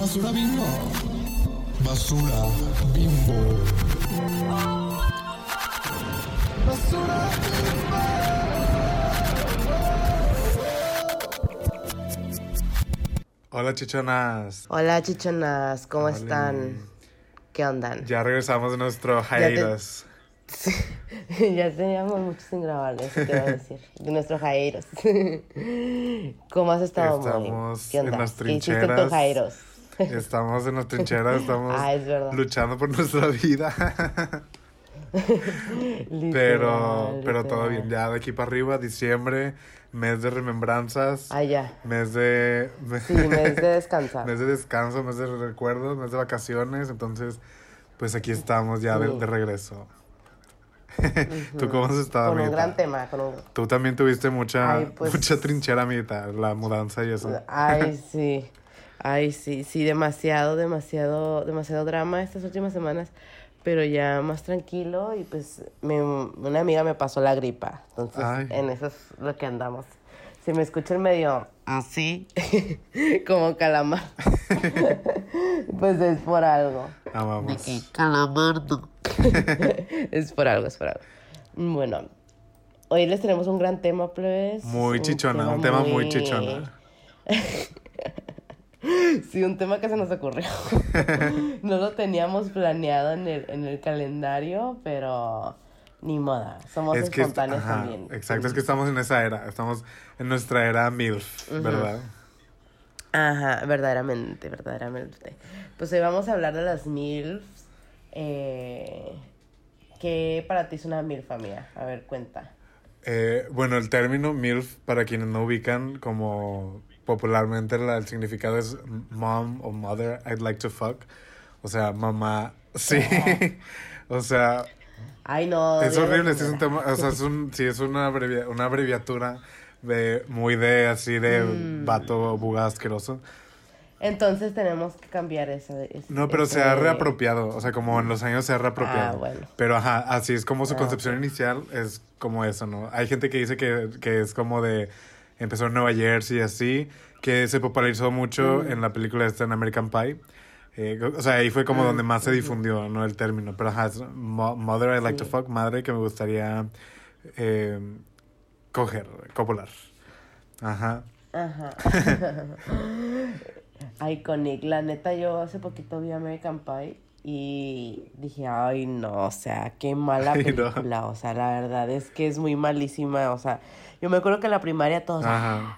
Basura bimbo. Basura bimbo. Basura Hola chichonas. Hola chichonas, ¿cómo Hola. están? ¿Qué onda? Ya regresamos de nuestro hiatus. Sí, ya teníamos mucho sin grabar, eso te iba a decir. De nuestros jairos. ¿Cómo has estado, Moni? Estamos ¿Qué onda? en las ¿Qué hiciste en tus jairos? Estamos en las trincheras, estamos Ah, es luchando por nuestra vida. pero, Literal, pero todo literal. bien. Ya de aquí para arriba, diciembre, mes de remembranzas, Ah, ya. mes de... Sí, mes de descansar. mes de descanso, mes de recuerdos, mes de vacaciones. Entonces, pues aquí estamos ya de, Sí. de regreso. ¿Tú cómo has estado, Con un gran tema, con un... Tú también tuviste mucha, Ay, pues- mucha trinchera, amiguita, la mudanza y eso. Ay, sí. Ay, sí, sí, demasiado, demasiado, demasiado drama estas últimas semanas, pero ya más tranquilo y pues me- una amiga me pasó la gripa, entonces Ay. en eso es lo que andamos. Si me escucho el medio así, como calamar, pues es por algo. Amamos. Calamardo. es por algo, es por algo. Bueno, hoy les tenemos un gran tema, plebes. Muy chichona, un tema muy chichona. Sí, un tema que se nos ocurrió. no lo teníamos planeado en el, en el calendario, pero ni moda. Somos Es que, espontáneos ajá, también. exacto, es que estamos en esa era, estamos en nuestra era MILF, ¿verdad? Ajá, verdaderamente, verdaderamente. Pues hoy vamos a hablar de las MILFs. Eh, ¿Qué para ti es una MILF, amiga? A ver, cuenta. Eh, bueno, el término MILF, para quienes no ubican, como popularmente la- el significado es mom o mother, I'd like to fuck. O sea, mamá, sí. o sea, Ay, no. es horrible, sí es un tema, o sea, es un, sí es una, abrevia- una abreviatura de, muy de, así de Mm. vato bugado asqueroso. Entonces tenemos que cambiar ese- No, pero se ese- ha reapropiado, o sea, como en los años se ha reapropiado. Ah, bueno. Pero ajá, así es como su Ah, concepción inicial, es como eso, ¿no? Hay gente que dice que, que es como de, empezó en Nueva Jersey y así, que se popularizó mucho Mm. en la película esta en American Pie. Eh, o sea, ahí fue como Ah, donde más se difundió, ¿no? El término. Pero ajá, mo- mother I like to fuck, madre que me gustaría eh, coger, copular. Ajá. Ajá. Iconic. La neta, yo hace poquito vi American Pie y dije, ay, no, o sea, qué mala película. O sea, la verdad es que es muy malísima. O sea, yo me acuerdo que en la primaria todos, Ajá.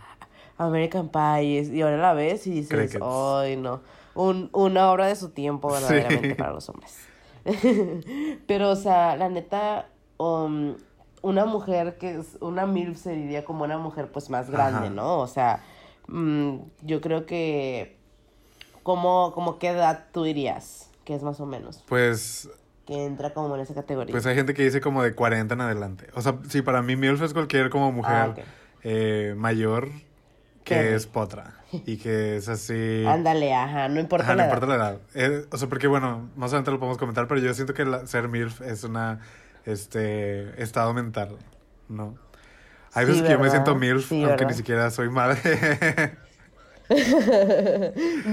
American Pie, y ahora la ves y dices, Crickets. ay, no. Un, una obra de su tiempo, verdaderamente, Sí. para los hombres. Pero, o sea, la neta, um, una mujer que es una MILF se diría como una mujer pues más grande, Ajá. ¿no? O sea, mm, yo creo que, ¿cómo, como qué edad tú dirías? Que es más o menos, Pues que entra como en esa categoría. Pues hay gente que dice como de 40 en adelante. O sea, sí, para mí MILF es cualquier como mujer Ah, ok. eh, mayor que Qué es potra. Y que es así... Ándale, ajá, no importa Ajá, no edad. importa la edad. Eh, o sea, porque bueno, más adelante lo podemos comentar, pero yo siento que la- ser MILF es una, este, estado mental, ¿no? Hay Sí, veces que yo me siento MILF, Sí, aunque ¿verdad? ni siquiera soy madre.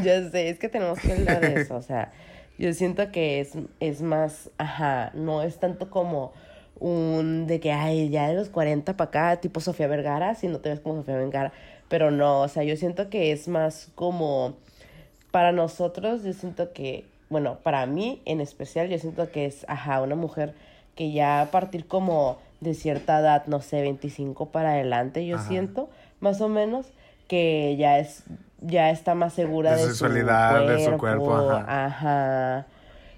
ya sé, es que tenemos que hablar de eso, o sea, yo siento que es, es más, ajá, no es tanto como un de que, ay, ya de los 40 para acá, tipo Sofía Vergara, si no te ves como Sofía Vergara, pero no, o sea, yo siento que es más como, para nosotros, yo siento que, bueno, para mí en especial, yo siento que es, ajá, una mujer que ya a partir como de cierta edad, no sé, 25 para adelante, yo Ajá. siento, más o menos, que ya es, ya está más segura De de, su sexualidad, de su cuerpo, ajá. Ajá.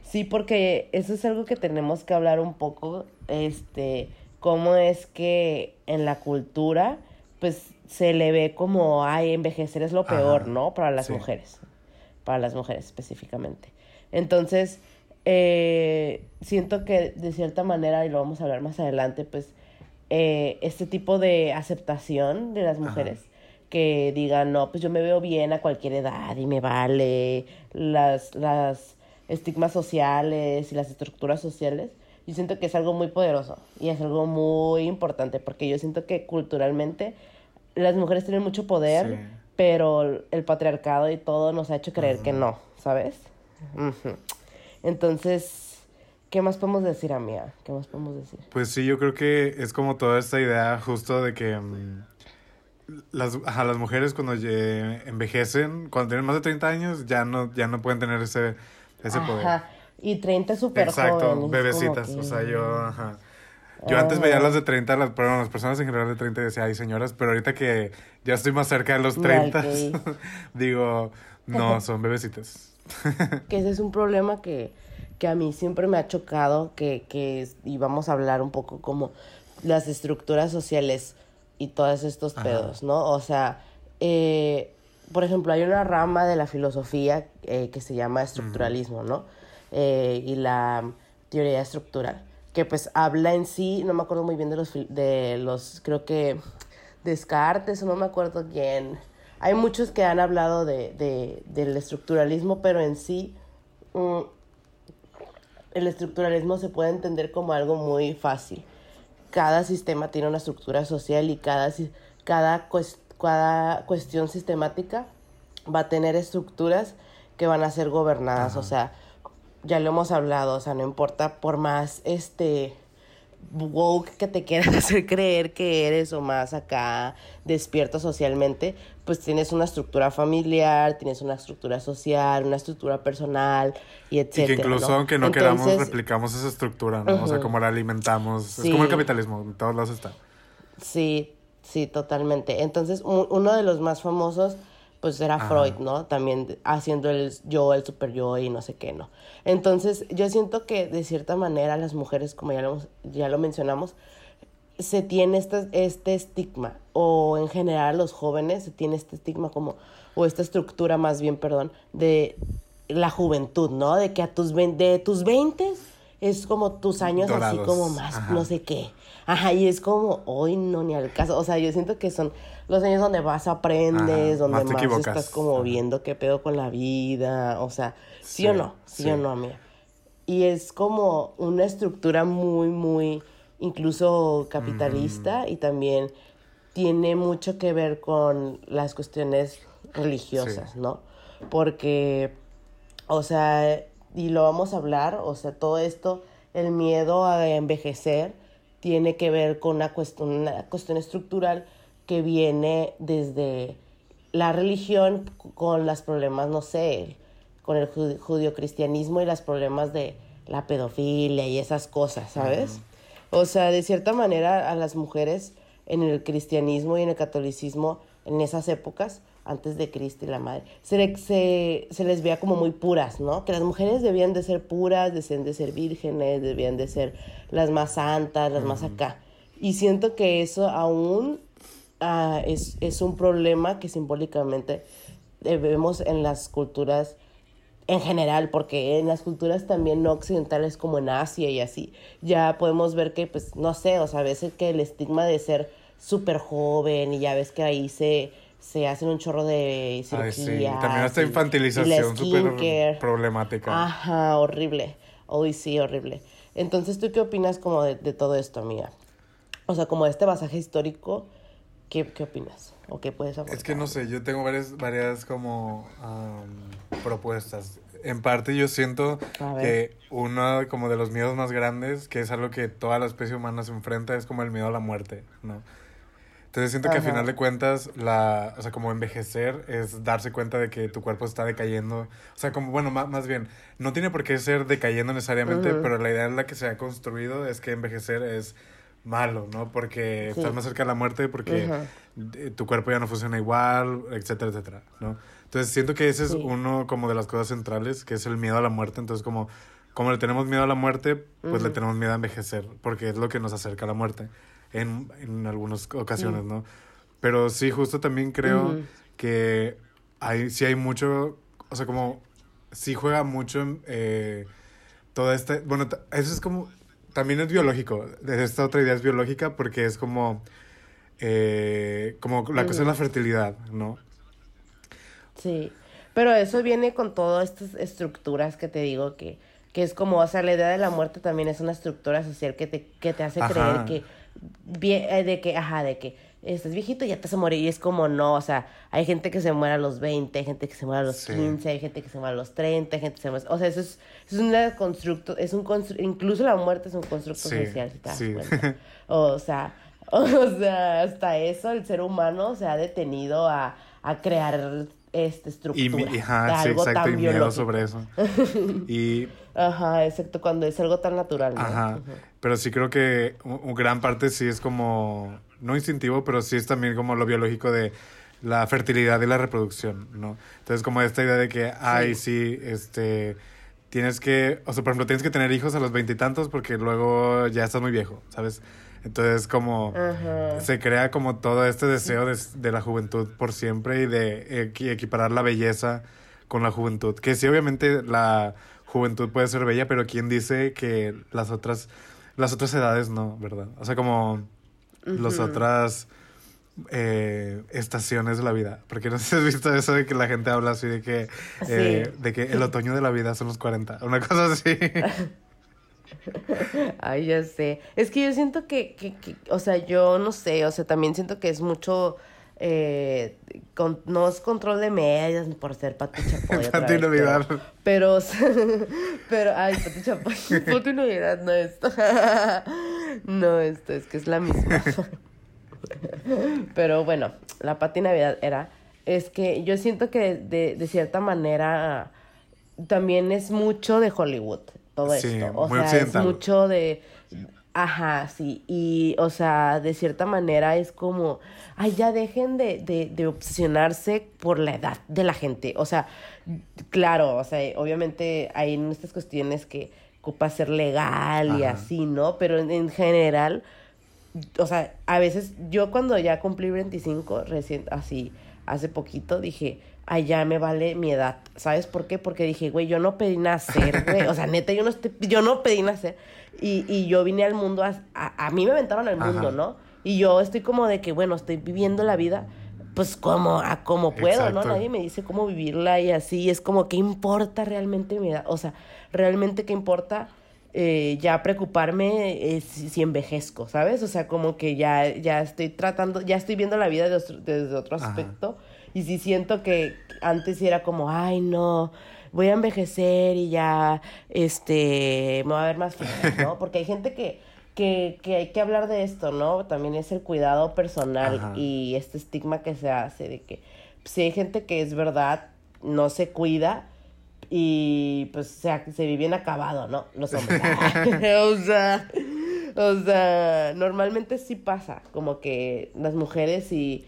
Sí, porque eso es algo que tenemos que hablar un poco, este, cómo es que en la cultura, pues, se le ve como, ay, envejecer es lo peor, Ajá, ¿no? Para las sí. mujeres, para las mujeres específicamente. Entonces, eh, siento que de cierta manera, y lo vamos a hablar más adelante, pues, eh, este tipo de aceptación de las Ajá. Que digan, no, pues yo me veo bien a cualquier edad y me vale las, las estigmas sociales y las estructuras sociales. Yo siento que es algo muy poderoso y es algo muy importante porque yo siento que culturalmente las mujeres tienen mucho poder, Sí. pero el patriarcado y todo nos ha hecho creer que no, ¿sabes? Entonces, ¿qué más podemos decir, amiga? ¿Qué más podemos decir? Pues sí, yo creo que es como toda esta idea justo de que mm, las, ajá, las mujeres cuando envejecen, cuando tienen más de 30 años, ya no, ya no pueden tener ese, ese poder. Ajá. Y 30 súper Exacto, bebecitas. que- O sea, yo, ajá. Yo antes veía Ah. las de 30, las, perdón, las personas en general de 30 y decía, ay, señoras, pero ahorita que ya estoy más cerca de los Ya, 30, ok. digo, no, son bebecitas. que ese es un problema que, que a mí siempre me ha chocado, que, que y vamos a hablar un poco como las estructuras sociales y todos estos Ajá. pedos, ¿no? O sea, eh, por ejemplo, hay una rama de la filosofía eh, que se llama estructuralismo, ¿no? Eh, y la teoría estructural, que pues habla en sí, no me acuerdo muy bien de los, de los creo que Descartes o no me acuerdo quién. Hay muchos que han hablado de, de- del estructuralismo, pero en sí mm, el estructuralismo se puede entender como algo muy fácil. Cada sistema tiene una estructura social y cada, si- cada, cada cuestión sistemática va a tener estructuras que van a ser gobernadas. O sea, ya lo hemos hablado, o sea, no importa por más este woke que te quieras hacer creer que eres o más acá despierto socialmente, pues tienes una estructura familiar, tienes una estructura social, una estructura personal y Y etcétera. que incluso ¿no? aunque no queramos, replicamos esa estructura, ¿no? O sea, como la alimentamos. Es como el capitalismo, en todos lados está. Sí, sí, totalmente. Entonces, uno de los más famosos, pues era Ajá. Freud, ¿no? También haciendo el yo, el super yo y no sé qué, ¿no? Entonces, yo siento que de cierta manera las mujeres, como ya lo, ya lo mencionamos, se tiene este, este estigma, o en general los jóvenes se tiene este estigma como, o esta estructura más bien, perdón, de la juventud, ¿no? De que a tus, de tus 20 es como tus años así como más, Ajá. no sé qué. Ajá, y es como, hoy no, ni al caso. O sea, yo siento que son los años donde vas aprendes, Ajá, donde más te más, equivocas. estás como Ajá. viendo qué pedo con la vida. O sea, sí, Sí, o no, sí, sí. o no, amiga. Y es como una estructura muy, muy, incluso capitalista y también tiene mucho que ver con las cuestiones religiosas, Sí. ¿no? Porque, o sea, y lo vamos a hablar, o sea, todo esto, el miedo a envejecer tiene que ver con una cuestión, una cuestión estructural que viene desde la religión con los problemas, no sé, con el ju- judio-cristianismo y los problemas de la pedofilia y esas cosas, ¿sabes? O sea, de cierta manera a las mujeres en el cristianismo y en el catolicismo en esas épocas, antes de Cristo y la madre, se, le- se, se les veía como muy puras, ¿no? Que las mujeres debían de ser puras, debían de ser vírgenes, debían de ser las más santas, las más acá. Y siento que eso aún ah, es, es un problema que simbólicamente vemos en las culturas en general, porque en las culturas también no occidentales como en Asia y así, ya podemos ver que, pues, no sé, o sea, a veces que el estigma de ser súper joven y ya ves que ahí se, se hacen un chorro de Ay, cirugías. sí. También la infantilización súper problemática. Ajá, horrible. Uy, sí, horrible. Entonces, ¿tú qué opinas como de, de todo esto, amiga? O sea, como de este pasaje histórico, ¿qué, qué opinas? ¿O qué puedes aportar? Es que no sé, yo tengo varias, varias como propuestas. En parte yo siento que uno como de los miedos más grandes, que es algo que toda la especie humana se enfrenta, es como el miedo a la muerte, ¿no? Entonces siento que al final de cuentas, la, o sea, como envejecer es darse cuenta de que tu cuerpo está decayendo. O sea, como, bueno, más, más bien, no tiene por qué ser decayendo necesariamente, pero la idea en la que se ha construido es que envejecer es malo, ¿no? Porque Sí. estás más cerca de la muerte, porque eh, tu cuerpo ya no funciona igual, etcétera, etcétera, ¿no? Entonces siento que ese es uno como de las cosas centrales, que es el miedo a la muerte. Entonces como, como le tenemos miedo a la muerte, pues le tenemos miedo a envejecer, porque es lo que nos acerca a la muerte en, en algunas ocasiones, Sí. ¿no? Pero sí, justo también creo que hay, sí hay mucho, o sea, como, sí juega mucho eh, toda esta, bueno, eso es como, también es biológico, esta otra idea es biológica porque es como, eh, como la cosa de la Ujú. fertilidad, ¿no? Sí, pero eso viene con todas estas estructuras que te digo que, que es como, o sea, la idea de la muerte también es una estructura social que te, que te hace Ajá. creer que, eh, de que, ajá, de que estás viejito y ya te vas a morir. Y es como, no, o sea, hay gente que se muere a los 20, hay gente que se muere a los Sí. 15, hay gente que se muere a los 30, hay gente que se muere... O sea, eso es, es un constructo, es un constru- incluso la muerte es un constructo Sí, social, si te das sí. cuenta. O sea, o sea, hasta eso el ser humano se ha detenido a, a crear esta Y, estructura mi- de ajá, sí, algo exacto, tan y miedo biológico. sobre eso. Y Ajá, excepto cuando es algo tan natural, ¿no? Ajá, pero sí creo que u- u- gran parte sí es como, no instintivo, pero sí es también como lo biológico de la fertilidad y la reproducción, ¿no? Entonces como esta idea de que, ay, sí, este, tienes que, o sea, por ejemplo, tienes que tener hijos a los veintitantos porque luego ya estás muy viejo, ¿sabes? Entonces como se crea como todo este deseo de, de la juventud por siempre y de equi- equiparar la belleza con la juventud. Que sí, obviamente la juventud puede ser bella, pero ¿quién dice que las otras, las otras edades no, verdad? O sea, como las otras eh, estaciones de la vida. Porque no sé si has visto eso de que la gente habla así de que, eh, Sí. de que el otoño de la vida son los 40. Una cosa así. Ay, ya sé. Es que yo siento que, que, que- o sea, yo no sé, o sea, también siento que es mucho, eh, con- no es control de medias ni por ser Pati Chapoy Pati Navidad. Pero, pero, pero, ay, Pati Chapoy, Pati Navidad, no esto. No, esto es que es la misma. Pero bueno, la Pati Navidad era, es que yo siento que de, de cierta manera también es mucho de Hollywood todo Sí, esto. O sea, occidental. es mucho de... Ajá, sí. Y, o sea, de cierta manera es como, ay, ya dejen de, de, de obsesionarse por la edad de la gente. O sea, claro, o sea, obviamente hay en estas cuestiones que ocupa ser legal y Ajá. así, ¿no? Pero en, en general, o sea, a veces yo cuando ya cumplí 25, recién, así, hace poquito, dije, ay, ya me vale mi edad. ¿Sabes por qué? Porque dije, güey, yo no pedí nacer, güey. O sea, neta, yo no, estoy- yo no pedí nacer. Y, y yo vine al mundo, a, a, a mí me aventaron al mundo. ¿no? Y yo estoy como de que, bueno, estoy viviendo la vida, pues como, a como puedo, ¿no? Nadie me dice cómo vivirla y así. Es como, ¿qué importa realmente mi edad? O sea, realmente, ¿qué importa? eh, ya preocuparme eh, si, si envejezco, ¿sabes? O sea, como que ya, ya estoy tratando, ya estoy viendo la vida otro- desde otro aspecto. Y sí siento que antes era como, ay, no, voy a envejecer y ya, este, me va a ver más fea, ¿no? Porque hay gente que, que, que hay que hablar de esto, ¿no? También es el cuidado personal Ajá. y este estigma que se hace de que si hay gente que es verdad, no se cuida y pues se, se vive bien acabado, ¿no? Los hombres. o sea, o sea, normalmente sí pasa, como que las mujeres y,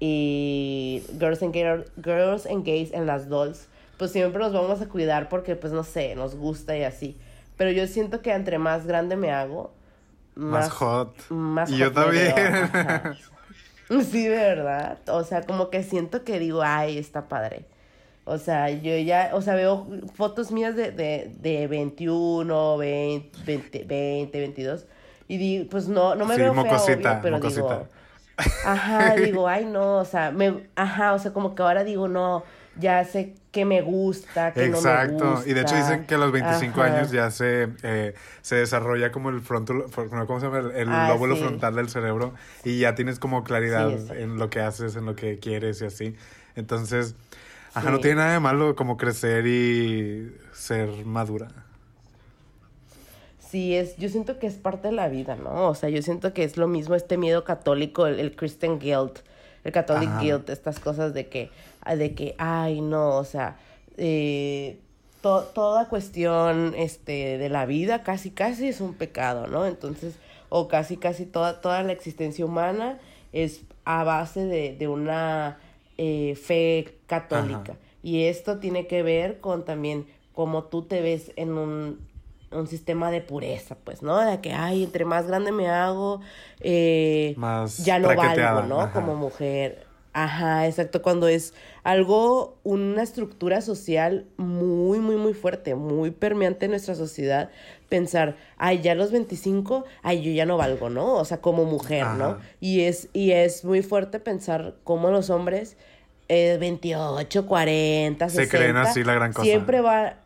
y girls, and gay- girls and gays en las dolls, pues siempre nos vamos a cuidar porque pues no sé, nos gusta y así. Pero yo siento que entre más grande me hago, Más hot. más Y yo hot veo, también. ajá. Sí, de verdad. O sea, como que siento que digo, ay, está padre. O sea, yo ya, o sea, veo fotos mías de, de, de 21, 20, 20, 20, 22. Y digo, pues no, no me Sí, veo fea, mocosita, obvio, pero mocosita. digo, ajá, digo, ay, no, o sea, me, ajá, o sea, como que ahora digo, no, ya sé que me gusta, que Exacto. no me gusta. Y de hecho dicen que a los 25 Ajá. años ya se, eh, se desarrolla como el frontal, ¿cómo se llama? El, el Ah, lóbulo sí. frontal del cerebro y ya tienes como claridad Sí, exacto. en lo que haces, en lo que quieres y así. Entonces, ajá, Sí. no tiene nada de malo como crecer y ser madura. Sí, es, yo siento que es parte de la vida, ¿no? O sea, yo siento que es lo mismo este miedo católico, el, el Christian guilt, el Catholic Ajá. guilt, estas cosas de que, de que, ay, no, o sea, eh, to- toda cuestión, este, de la vida casi, casi es un pecado, ¿no? Entonces, o casi, casi toda, toda la existencia humana es a base de, de una eh, fe católica. Ajá. Y esto tiene que ver con también cómo tú te ves en un, un sistema de pureza, pues, ¿no? De que, ay, entre más grande me hago, eh, Más ya no valgo, ¿no? ajá. Como mujer. Ajá, exacto, cuando es algo, una estructura social muy, muy, muy fuerte, muy permeante en nuestra sociedad, pensar, ay, ya a los 25, ay, yo ya no valgo, ¿no? O sea, como mujer, ¿no? Y es, y es muy fuerte pensar cómo los hombres, eh, 28, 40, Se 60, creen así la gran cosa. Siempre va,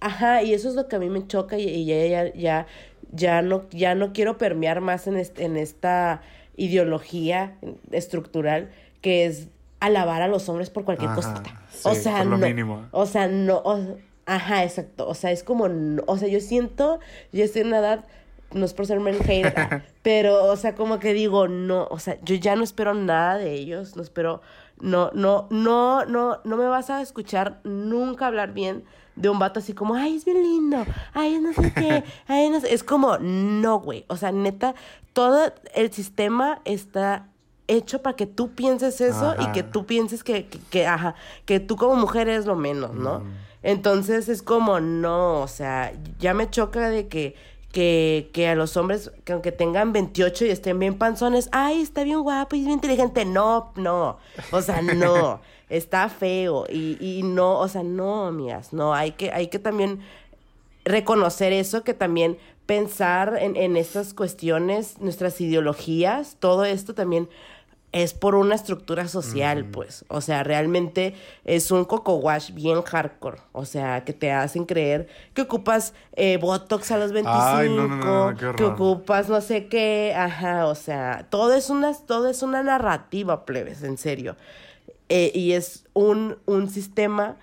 Ajá, y eso es lo que a mí me choca y, y ya, ya, ya, ya no, ya no quiero permear más en, este, en esta ideología estructural que es alabar a los hombres por cualquier Ajá, cosita. o sí, sea, por lo no. mínimo. O sea, no. o- ajá, exacto. O sea, es como. no- o sea, yo siento. Yo estoy en una edad. No es por ser men pero, o sea, como que digo, no, o sea, yo ya no espero nada de ellos, no espero, no, no, no, no, no me vas a escuchar nunca hablar bien de un vato así como, ay, es bien lindo, ay, no sé qué, ay, no sé, es como, no, güey, o sea, neta, todo el sistema está hecho para que tú pienses eso y que tú pienses que, que, que, ajá, que tú como mujer eres lo menos, ¿no? Mm. Entonces es como, no, o sea, ya me choca de que, que, que a los hombres, que aunque tengan 28 y estén bien panzones, ay, está bien guapo y es bien inteligente. No, no, o sea, no, está feo. Y, y no, o sea, no, amigas, no, hay que, hay que también reconocer eso, que también pensar en, en estas cuestiones, nuestras ideologías, todo esto también es por una estructura social, pues. O sea, realmente es un coco wash bien hardcore. O sea, que te hacen creer que ocupas eh, Botox a los 25, Ay, no, no, no, no, qué que ocupas no sé qué. Ajá, o sea, todo es una, todo es una narrativa, plebes, en serio. Eh, y es un, un sistema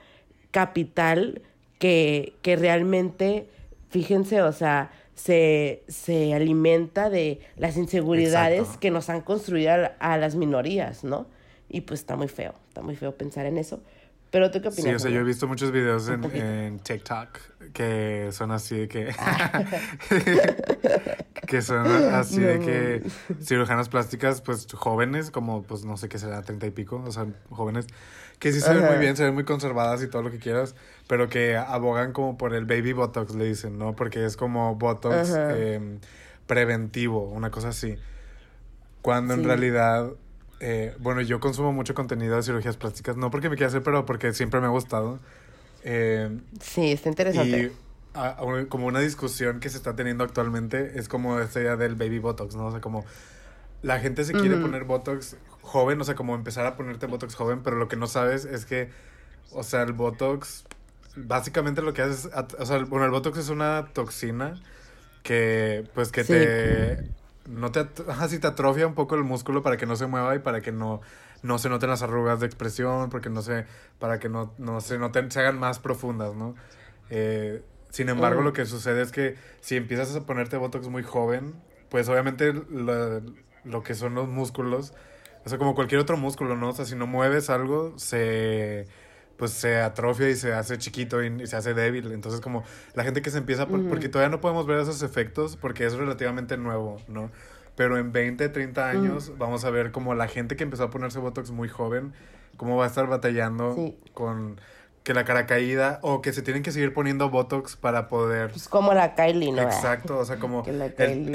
capital que, que realmente, fíjense, o sea, se, se alimenta de las inseguridades Exacto. que nos han construido a, a las minorías, ¿no? Y pues está muy feo, está muy feo pensar en eso. Pero tú qué opinas? Sí, o sea, yo he visto muchos videos en, en TikTok que son así de que... Ah. que son así de que cirujanas plásticas, pues jóvenes, como pues no sé qué será, treinta y pico, o sea, jóvenes, que sí se ven muy bien, se ven muy conservadas y todo lo que quieras, pero que abogan como por el baby botox, le dicen, ¿no? Porque es como botox em, preventivo, una cosa así. Cuando en realidad, eh, bueno, yo consumo mucho contenido de cirugías plásticas, no porque me quiera hacer, pero porque siempre me ha gustado. Eh, Sí, está interesante. y a- a un- como una discusión que se está teniendo actualmente es como esta idea del baby botox, ¿no? O sea, como la gente se quiere poner botox joven, o sea, como empezar a ponerte botox joven, pero lo que no sabes es que, o sea, el botox, básicamente lo que hace es, o sea, bueno, el botox es una toxina que, pues, que Sí. te, no te, at- ajá, sí, te atrofia un poco el músculo para que no se mueva y para que no, no se noten las arrugas de expresión, porque no se, para que no, no se noten, se hagan más profundas, ¿no? Eh, sin embargo, Mm. lo que sucede es que si empiezas a ponerte Botox muy joven, pues obviamente lo, lo que son los músculos, o sea, como cualquier otro músculo, ¿no? O sea, si no mueves algo, se pues se atrofia y se hace chiquito y, y se hace débil. Entonces, como la gente que se empieza, por- Ujú. porque todavía no podemos ver esos efectos porque es relativamente nuevo, ¿no? Pero en 20, 30 años vamos a ver como la gente que empezó a ponerse Botox muy joven, cómo va a estar batallando Sí. con que la cara caída o que se tienen que seguir poniendo Botox para poder... Pues como la Kylie, ¿no? Exacto, o sea, como el,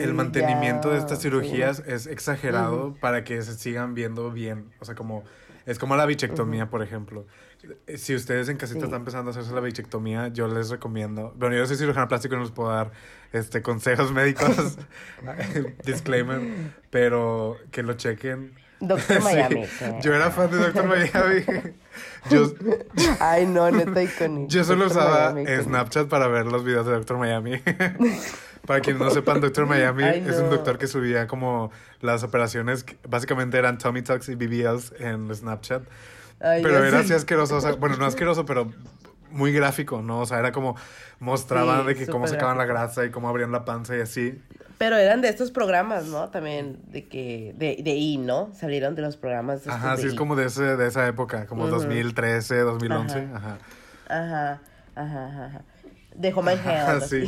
el mantenimiento de estas sí. cirugías es exagerado para que se sigan viendo bien. O sea, como es como la bichectomía, por ejemplo. Eh, Si ustedes en casita Sí. están empezando a hacerse la bichectomía, yo les recomiendo. Bueno, yo soy cirujano plástico y no les puedo dar este consejos médicos, disclaimer, pero que lo chequen. Doctor Sí, Miami. ¿qué? Yo era fan de Doctor Miami. Yo, Ay, no, neta icónico. yo solo Dr. usaba Miami. Snapchat para ver los videos de Doctor Miami. para quienes no sepan, Doctor Miami Ay, es un no. doctor que subía como las operaciones, que básicamente eran Tummy Tucks y BBLs en Snapchat. Ay, pero era así asqueroso, o sea, bueno, no asqueroso, pero muy gráfico, ¿no? O sea, era como mostraban Sí, de que cómo sacaban la grasa y cómo abrían la panza y así. Pero eran de estos programas, ¿no? También de que, de, de I, ¿no? Salieron de los programas estos Ajá, de sí, es I. como de, ese, de esa época, como Ujú. 2013, 2011, Ajá. ajá. Ajá, ajá, ajá. De Home and Health. Sí.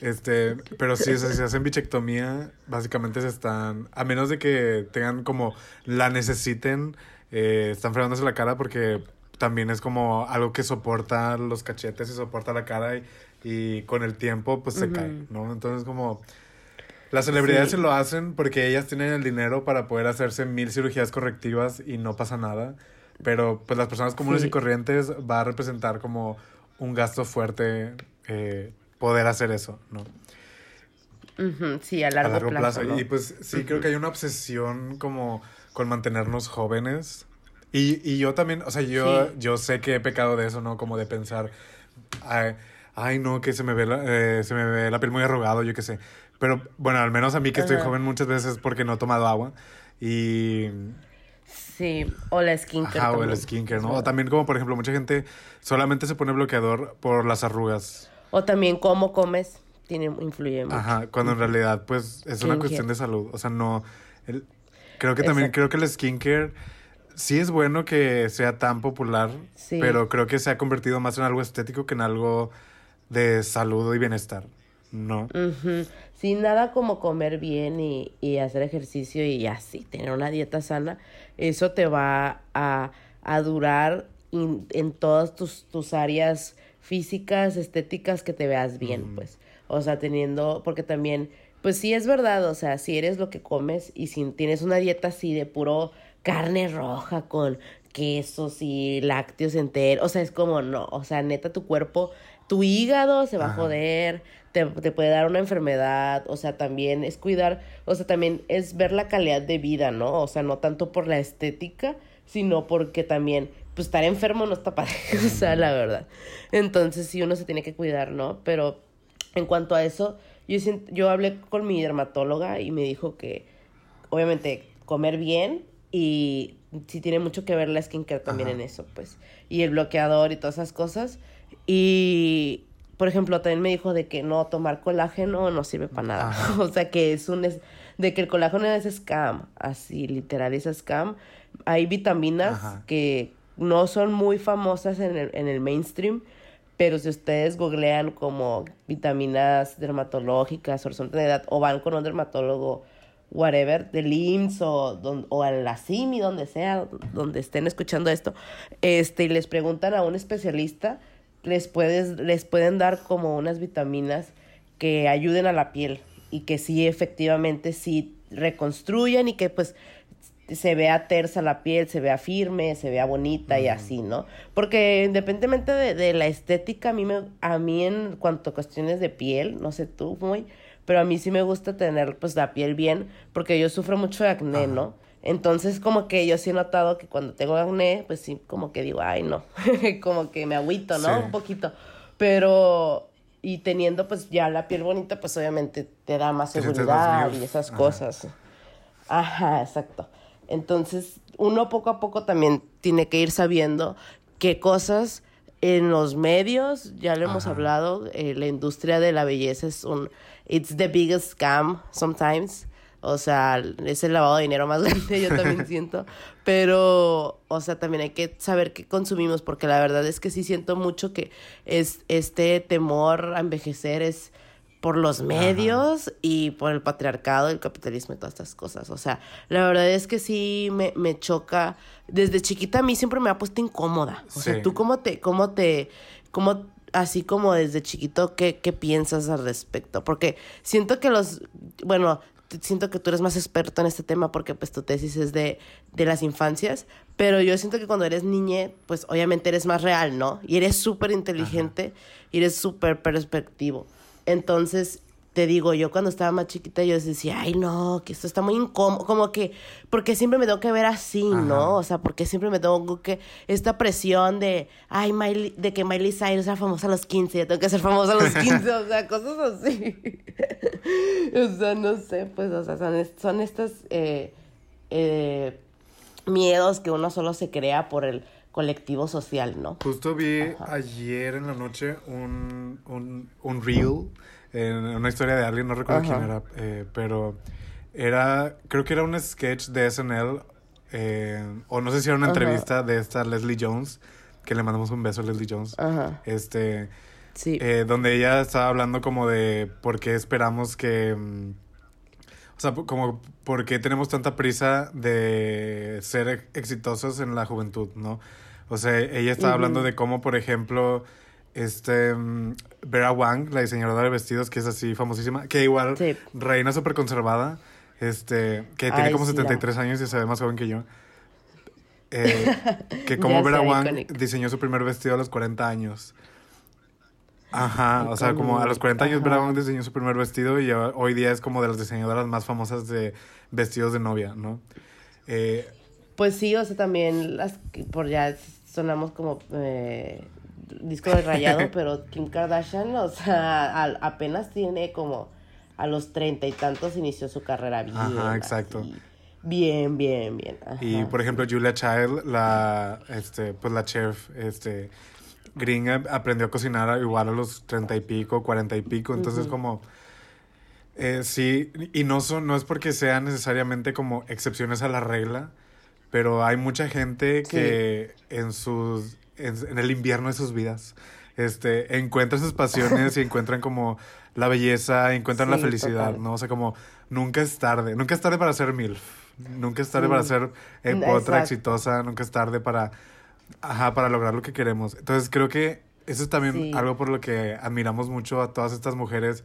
Este, pero sí, o sea, si se hacen bichectomía, básicamente se están, a menos de que tengan como la necesiten, eh, están fregándose la cara porque también es como algo que soporta los cachetes y soporta la cara y, y con el tiempo pues se Ujú. cae, ¿no? Entonces como las celebridades Sí. se lo hacen porque ellas tienen el dinero para poder hacerse mil cirugías correctivas y no pasa nada. Pero pues las personas comunes Sí. y corrientes va a representar como un gasto fuerte eh, poder hacer eso, ¿no? Ujú, sí, a A largo, largo plazo. plazo. ¿no? Y pues sí, creo que hay una obsesión como con mantenernos jóvenes. Y, y yo también, o sea, yo, Sí. yo sé que he pecado de eso, ¿no? Como de pensar, ay, ay, no, que se me, ve la, eh, se me ve la piel muy arrugado, yo qué sé. Pero bueno, al menos a mí que estoy Ajá. joven muchas veces es porque no he tomado agua. Y Sí, o la skincare Ajá, o el skincare, ¿no? O también como, por ejemplo, mucha gente solamente se pone bloqueador por las arrugas. O también cómo comes, tiene, influye mucho. Ajá, cuando en realidad, pues, es una cuestión de salud. O sea, no... el- creo que también, Exacto. creo que el skincare sí es bueno que sea tan popular, Sí. pero creo que se ha convertido más en algo estético que en algo de salud y bienestar, ¿no? Ujú. Sí, nada como comer bien y, y hacer ejercicio y así, tener una dieta sana, eso te va a, a durar in- en todas tus, tus áreas físicas, estéticas, que te veas bien, pues. O sea, teniendo, porque también, pues sí es verdad, o sea, si eres lo que comes y si tienes una dieta así de puro carne roja con quesos y lácteos enteros, o sea, es como no, o sea, neta tu cuerpo, tu hígado se va a joder, te, te puede dar una enfermedad, o sea, también es cuidar, o sea, también es ver la calidad de vida, ¿no? O sea, no tanto por la estética, sino porque también, pues estar enfermo no está padre, o sea, la verdad. Entonces sí, uno se tiene que cuidar, ¿no? Pero en cuanto a eso, yo, yo hablé con mi dermatóloga y me dijo que, obviamente, comer bien y sí tiene mucho que ver la skincare también Ajá. en eso, pues. Y el bloqueador y todas esas cosas. Y, por ejemplo, también me dijo de que no tomar colágeno no sirve para nada. Ajá. O sea, que es un... es- de que el colágeno es scam, así, literal, es scam. Hay vitaminas Ajá. que no son muy famosas en el, en el mainstream, pero si ustedes googlean como vitaminas dermatológicas o son de edad, o van con un dermatólogo, whatever, del IMSS o, don- o a la CIMI, donde sea, donde estén escuchando esto, este, y les preguntan a un especialista, les, puedes, les pueden dar como unas vitaminas que ayuden a la piel y que sí, efectivamente, sí reconstruyan y que pues se vea tersa la piel, se vea firme, se vea bonita y así, ¿no? Porque independientemente de, de la estética, a mí, me, a mí en cuanto a cuestiones de piel, no sé tú, muy, pero a mí sí me gusta tener pues la piel bien, porque yo sufro mucho de acné. ¿no? Entonces como que yo sí he notado que cuando tengo acné, pues sí, como que digo, ay, no, como que me agüito, ¿no? Sí. Un poquito, pero... Y teniendo pues ya la piel bonita, pues obviamente te da más seguridad y esas Ajá. cosas. Ajá, exacto. Entonces, uno poco a poco también tiene que ir sabiendo qué cosas en los medios, ya lo hemos Ajá. hablado, eh, la industria de la belleza es un, it's the biggest scam sometimes. O sea, es el lavado de dinero más grande, yo también siento. Pero, o sea, también hay que saber qué consumimos, porque la verdad es que sí siento mucho que es este temor a envejecer es por los medios y por el patriarcado, el capitalismo y todas estas cosas. O sea, la verdad es que sí me, me choca. Desde chiquita a mí siempre me ha puesto incómoda. O sea, tú cómo te, cómo te, cómo, así como desde chiquito, ¿qué, qué piensas al respecto? Porque siento que los, bueno, siento que tú eres más experto en este tema porque pues tu tesis es de, de las infancias, pero yo siento que cuando eres niña, pues obviamente eres más real, ¿no? Y eres súper inteligente y eres súper perspectivo. Entonces, te digo, yo cuando estaba más chiquita, yo decía, ay, no, que esto está muy incómodo, como que, porque siempre me tengo que ver así, Ajá. ¿no? O sea, porque siempre me tengo que, esta presión de, ay, Miley, de que Miley Cyrus era famosa a los 15, yo tengo que ser famosa a los 15, o sea, cosas así. o sea, no sé, pues, o sea, son, son estas eh, eh, miedos que uno solo se crea por el colectivo social, ¿no? Justo vi ayer en la noche un, un, un reel, en una historia de alguien, no recuerdo Ajá. quién era, eh, pero era, creo que era un sketch de SNL, eh, o no sé si era una Ajá. entrevista de esta Leslie Jones, que le mandamos un beso a Leslie Jones, este, sí. eh, donde ella estaba hablando como de por qué esperamos que... mm, O sea, como por qué tenemos tanta prisa de ser ex- exitosos en la juventud, ¿no? O sea, ella estaba hablando de cómo, por ejemplo, este mm, Vera Wang, la diseñadora de vestidos, que es así famosísima, que igual Sí. reina súper conservada, este, que tiene como sí, la 73 años y se ve más joven que yo. Eh, que como Vera Wang iconic. diseñó su primer vestido a los 40 años. Ajá, o sea, como a los 40 años ajá. Vera Wang diseñó su primer vestido y ho- hoy día es como de las diseñadoras más famosas de vestidos de novia, ¿no? Eh, Pues sí, o sea, también las por ya sonamos como eh, disco de rayado, pero Kim Kardashian, o sea, al- apenas tiene como a los treinta y tantos inició su carrera bien. Ajá, exacto. así. Bien, bien, bien. Y por ejemplo, Julia Child, la, este, pues la chef, este, gringa, aprendió a cocinar igual a los treinta y pico, cuarenta y pico. Entonces, como, eh, sí, y no son, no es porque sean necesariamente como excepciones a la regla, pero hay mucha gente que en sus, en, en el invierno de sus vidas, este, encuentran sus pasiones y encuentran como la belleza, encuentran la felicidad, total. ¿no? O sea, como nunca es tarde, nunca es tarde para ser MILF, nunca es tarde Sí. para ser eh, otra exacto. exitosa, nunca es tarde para, ajá, para lograr lo que queremos. Entonces creo que eso es también algo por lo que admiramos mucho a todas estas mujeres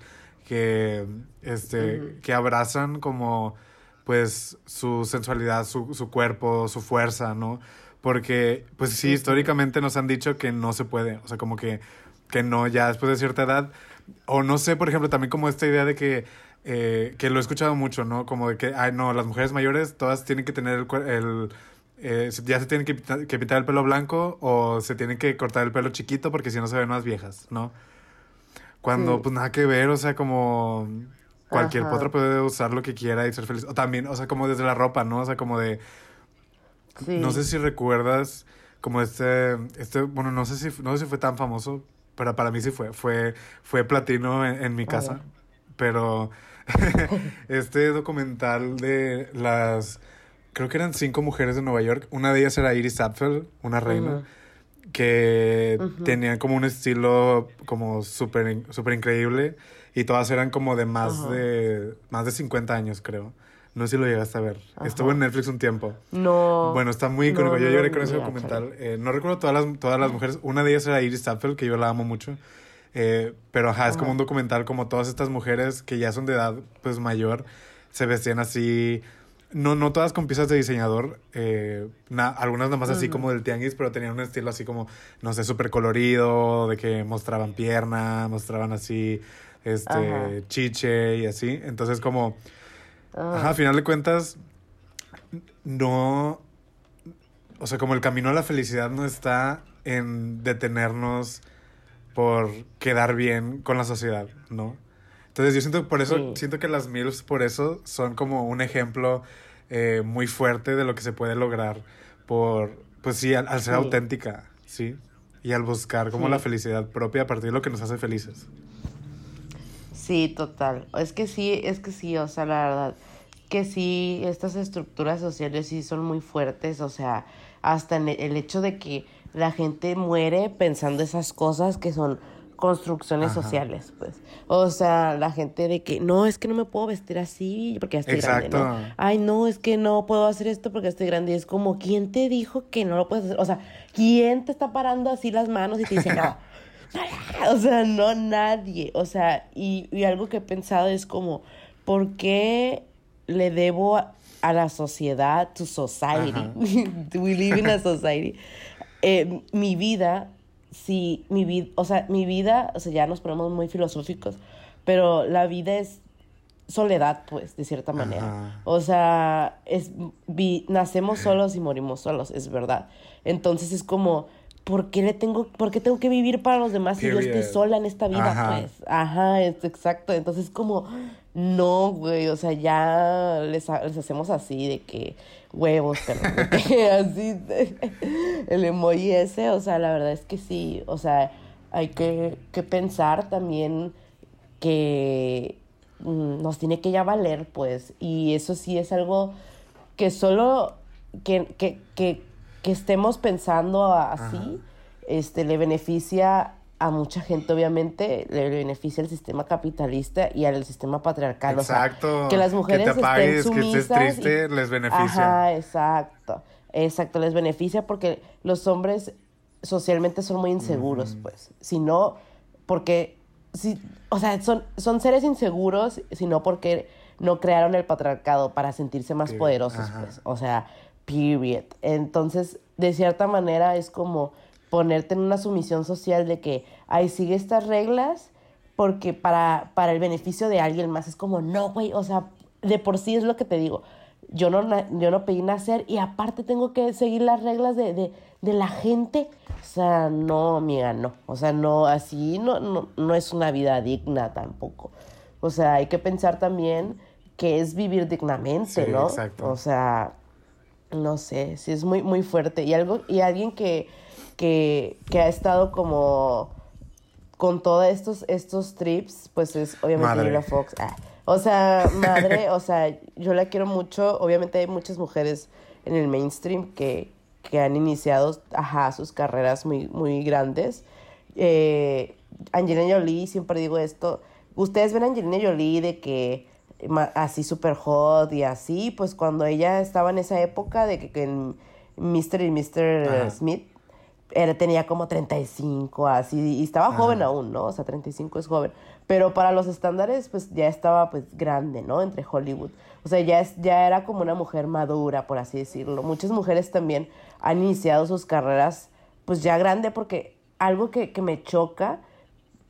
que, este, que abrazan como, pues, su sensualidad, su, su cuerpo, su fuerza, ¿no? Porque, pues sí, históricamente nos han dicho que no se puede, o sea, como que, que no, ya después de cierta edad, o no sé, por ejemplo, también como esta idea de que, eh, que lo he escuchado mucho, ¿no? Como de que, ay, no, las mujeres mayores todas tienen que tener el, el eh, ya se tienen que, que pintar el pelo blanco o se tienen que cortar el pelo chiquito porque si no se ven más viejas, ¿no? Cuando, Sí. pues nada que ver, o sea, como cualquier Ajá. otra puede usar lo que quiera y ser feliz. O también, o sea, como desde la ropa, ¿no? O sea, como de, Sí. no sé si recuerdas como este, este, bueno, no sé si, no sé si fue tan famoso, pero para mí sí fue, fue, fue platino en, en mi casa, ver. pero este documental de las, creo que eran cinco mujeres de Nueva York, una de ellas era Iris Apfel, una reina, que Ujú. tenían como un estilo como súper súper increíble y todas eran como de más Ajá. de, más de 50 años, creo. No sé si lo llegaste a ver. Estuvo Ajá. en Netflix un tiempo. No. Bueno, está muy no, icónico. Yo no lloré lo con ese documental. Eh, no recuerdo todas las, todas las mujeres. Una de ellas era Iris Apfel, que yo la amo mucho. Eh, pero ajá, es como un documental como todas estas mujeres que ya son de edad pues mayor, se vestían así. No, no todas con piezas de diseñador, eh, na- algunas nada más así como del tianguis, pero tenían un estilo así como, no sé, súper colorido, de que mostraban pierna, mostraban así, este, Ajá. chiche y así. Entonces como, Ah, Ajá, a final de cuentas, no. O sea, como el camino a la felicidad no está en detenernos por quedar bien con la sociedad, ¿no? Entonces yo siento por eso, Sí. siento que las MILFs por eso son como un ejemplo eh, muy fuerte de lo que se puede lograr por, pues sí, al, al ser Sí. auténtica, ¿sí? Y al buscar como Sí. la felicidad propia a partir de lo que nos hace felices. Sí, total. Es que sí, es que sí, o sea, la verdad, que sí, estas estructuras sociales sí son muy fuertes, o sea, hasta en el, hecho de que la gente muere pensando esas cosas que son construcciones Ajá. sociales, pues. O sea, la gente de que, no, es que no me puedo vestir así porque ya estoy grande, ¿no? Ay, no, es que no puedo hacer esto porque estoy grande. Y es como, ¿quién te dijo que no lo puedes hacer? O sea, ¿quién te está parando así las manos y te dice, no? O sea, no nadie. O sea, y, y algo que he pensado es como, ¿por qué le debo a, a la sociedad, to society? We live in a society. Eh, mi vida, si mi vida, o sea, mi vida, o sea, ya nos ponemos muy filosóficos, pero la vida es soledad, pues, de cierta manera. Ajá. O sea, es, vi- nacemos solos y morimos solos, es verdad. Entonces es como, ¿por qué le tengo, por qué tengo que vivir para los demás si yo esté Period. sola en esta vida, Ajá. pues? Ajá, es exacto. Entonces como, no, güey, o sea, ya les, les hacemos así de que huevos, pero así, el emoji ese, o sea, la verdad es que sí, o sea, hay que, que pensar también que mm, nos tiene que ya valer, pues, y eso sí es algo que solo que, que, que, que estemos pensando así, Ajá. este, le beneficia a mucha gente, obviamente, le beneficia al sistema capitalista y al sistema patriarcal. o sea, Exacto. que las Que mujeres te estén apagues, que estés sumisas y- triste, les beneficia. Ajá, exacto. Exacto, les beneficia porque los hombres socialmente son muy inseguros, pues. Si no, porque, si, o sea, son, son seres inseguros, sino porque no crearon el patriarcado para sentirse más poderosos, ajá. pues. O sea, period. Entonces, de cierta manera es como ponerte en una sumisión social de que, ay, sigue estas reglas porque para, para el beneficio de alguien más es como, no, güey, o sea, de por sí es lo que te digo. Yo no, yo no pedí nacer y aparte tengo que seguir las reglas de, de, de la gente. O sea, no, amiga, no. O sea, no, así no, no, no es una vida digna tampoco. O sea, hay que pensar también que es vivir dignamente, Sí, ¿no? exacto. O sea, no sé, sí es muy, muy fuerte. Y algo, y alguien que, que, que ha estado como con todos estos, estos trips, pues es obviamente. Julia Fox. Ah, O sea, madre, o sea, yo la quiero mucho. Obviamente hay muchas mujeres en el mainstream que, que han iniciado, ajá, sus carreras muy, muy grandes. Eh, Angelina Jolie, siempre digo esto. Ustedes ven a Angelina Jolie de que así super hot y así, pues cuando ella estaba en esa época de que, que en Mr. y Mr. Ajá. Smith era, tenía como 35, así, y estaba Ajá. joven aún, ¿no? O sea, 35 es joven. Pero para los estándares, pues ya estaba pues grande, ¿no? Entre Hollywood. O sea, ya, es, ya era como una mujer madura, por así decirlo. Muchas mujeres también han iniciado sus carreras pues ya grande porque algo que, que me choca,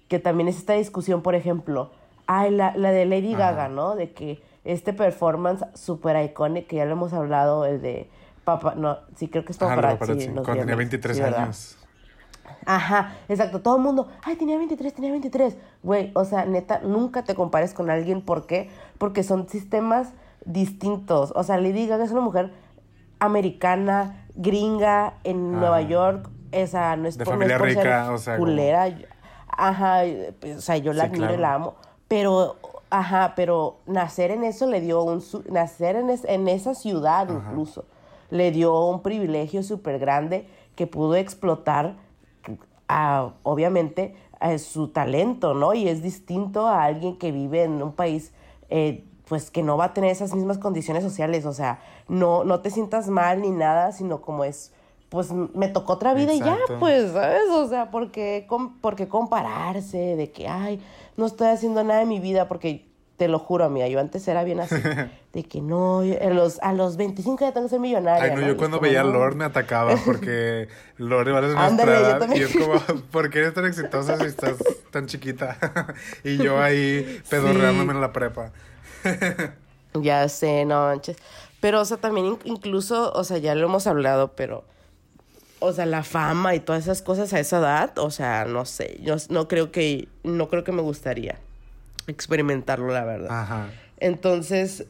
que también es esta discusión, por ejemplo, ay, la, la de Lady Ajá. Gaga, ¿no? De que este performance super icónico, que ya lo hemos hablado, el de Papa, no, sí creo que es Ajá, Paparazzi. en los cuando tenía viernes, 23 sí, ¿verdad? años. Ajá, exacto. Todo el mundo, ay, tenía 23, tenía 23. Güey, o sea, neta, nunca te compares con alguien. ¿Por qué? Porque son sistemas distintos. O sea, Lady Gaga es una mujer americana, gringa, en Ajá. Nueva York. Esa no es De por, no es familia ser rica, o sea, como- culera. Ajá, pues, o sea, yo la Sí, admiro y la amo. Pero, ajá, pero nacer en eso le dio un... Nacer en, es- en esa ciudad Ajá. incluso le dio un privilegio súper grande que pudo explotar, a, obviamente, a su talento, ¿no? Y es distinto a alguien que vive en un país, eh, pues, que no va a tener esas mismas condiciones sociales. O sea, no, no te sientas mal ni nada, sino como es, pues, me tocó otra vida y ya, pues, ¿sabes? O sea, porque, com porque compararse de que, ay, no estoy haciendo nada en mi vida porque... Te lo juro, amiga, yo antes era bien así, de que no, a los, a los 25 ya tengo que ser millonaria. Ay, no, Y yo cuando como, veía a no. Lord me atacaba porque Lord igual es nuestra yo edad y es como, ¿por qué eres tan exitosa si estás tan chiquita? y yo ahí pedorreándome Sí. en la prepa. Ya sé, no manches. Pero, o sea, también in- incluso, o sea, ya lo hemos hablado, pero, o sea, la fama y todas esas cosas a esa edad, o sea, no sé, yo no creo que, no creo que me gustaría experimentarlo, la verdad. Ajá. Entonces,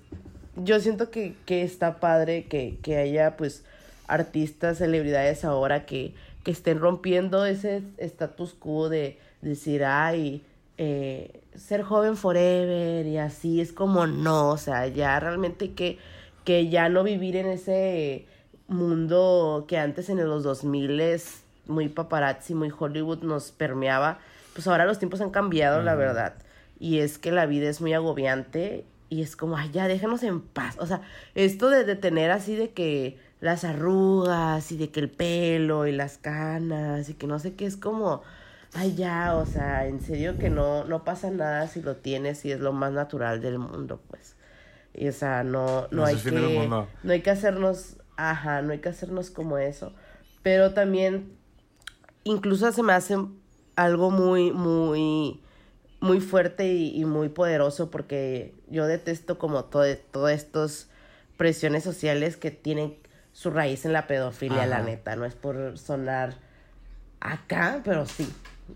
yo siento que, que está padre que, que haya, pues, artistas, celebridades ahora que, que estén rompiendo ese status quo de decir, ay, eh, ser joven forever y así. Es como no, o sea, ya realmente que, que ya no vivir en ese mundo que antes en los 2000 es muy paparazzi, muy Hollywood nos permeaba. Pues ahora los tiempos han cambiado, la verdad. Y es que la vida es muy agobiante y es como, ay, ya, déjanos en paz. O sea, esto de, de tener así de que las arrugas y de que el pelo y las canas y que no sé qué, es como, ay, ya, o sea, en serio que no, no pasa nada si lo tienes y es lo más natural del mundo, pues. Y, o sea, no, no No hay que, no hay que hacernos, ajá, no hay que hacernos como eso. Pero también incluso se me hace algo muy, muy, muy fuerte y, y muy poderoso porque yo detesto como todo, todas estas presiones sociales que tienen su raíz en la pedofilia, la neta. No es por sonar acá, pero sí.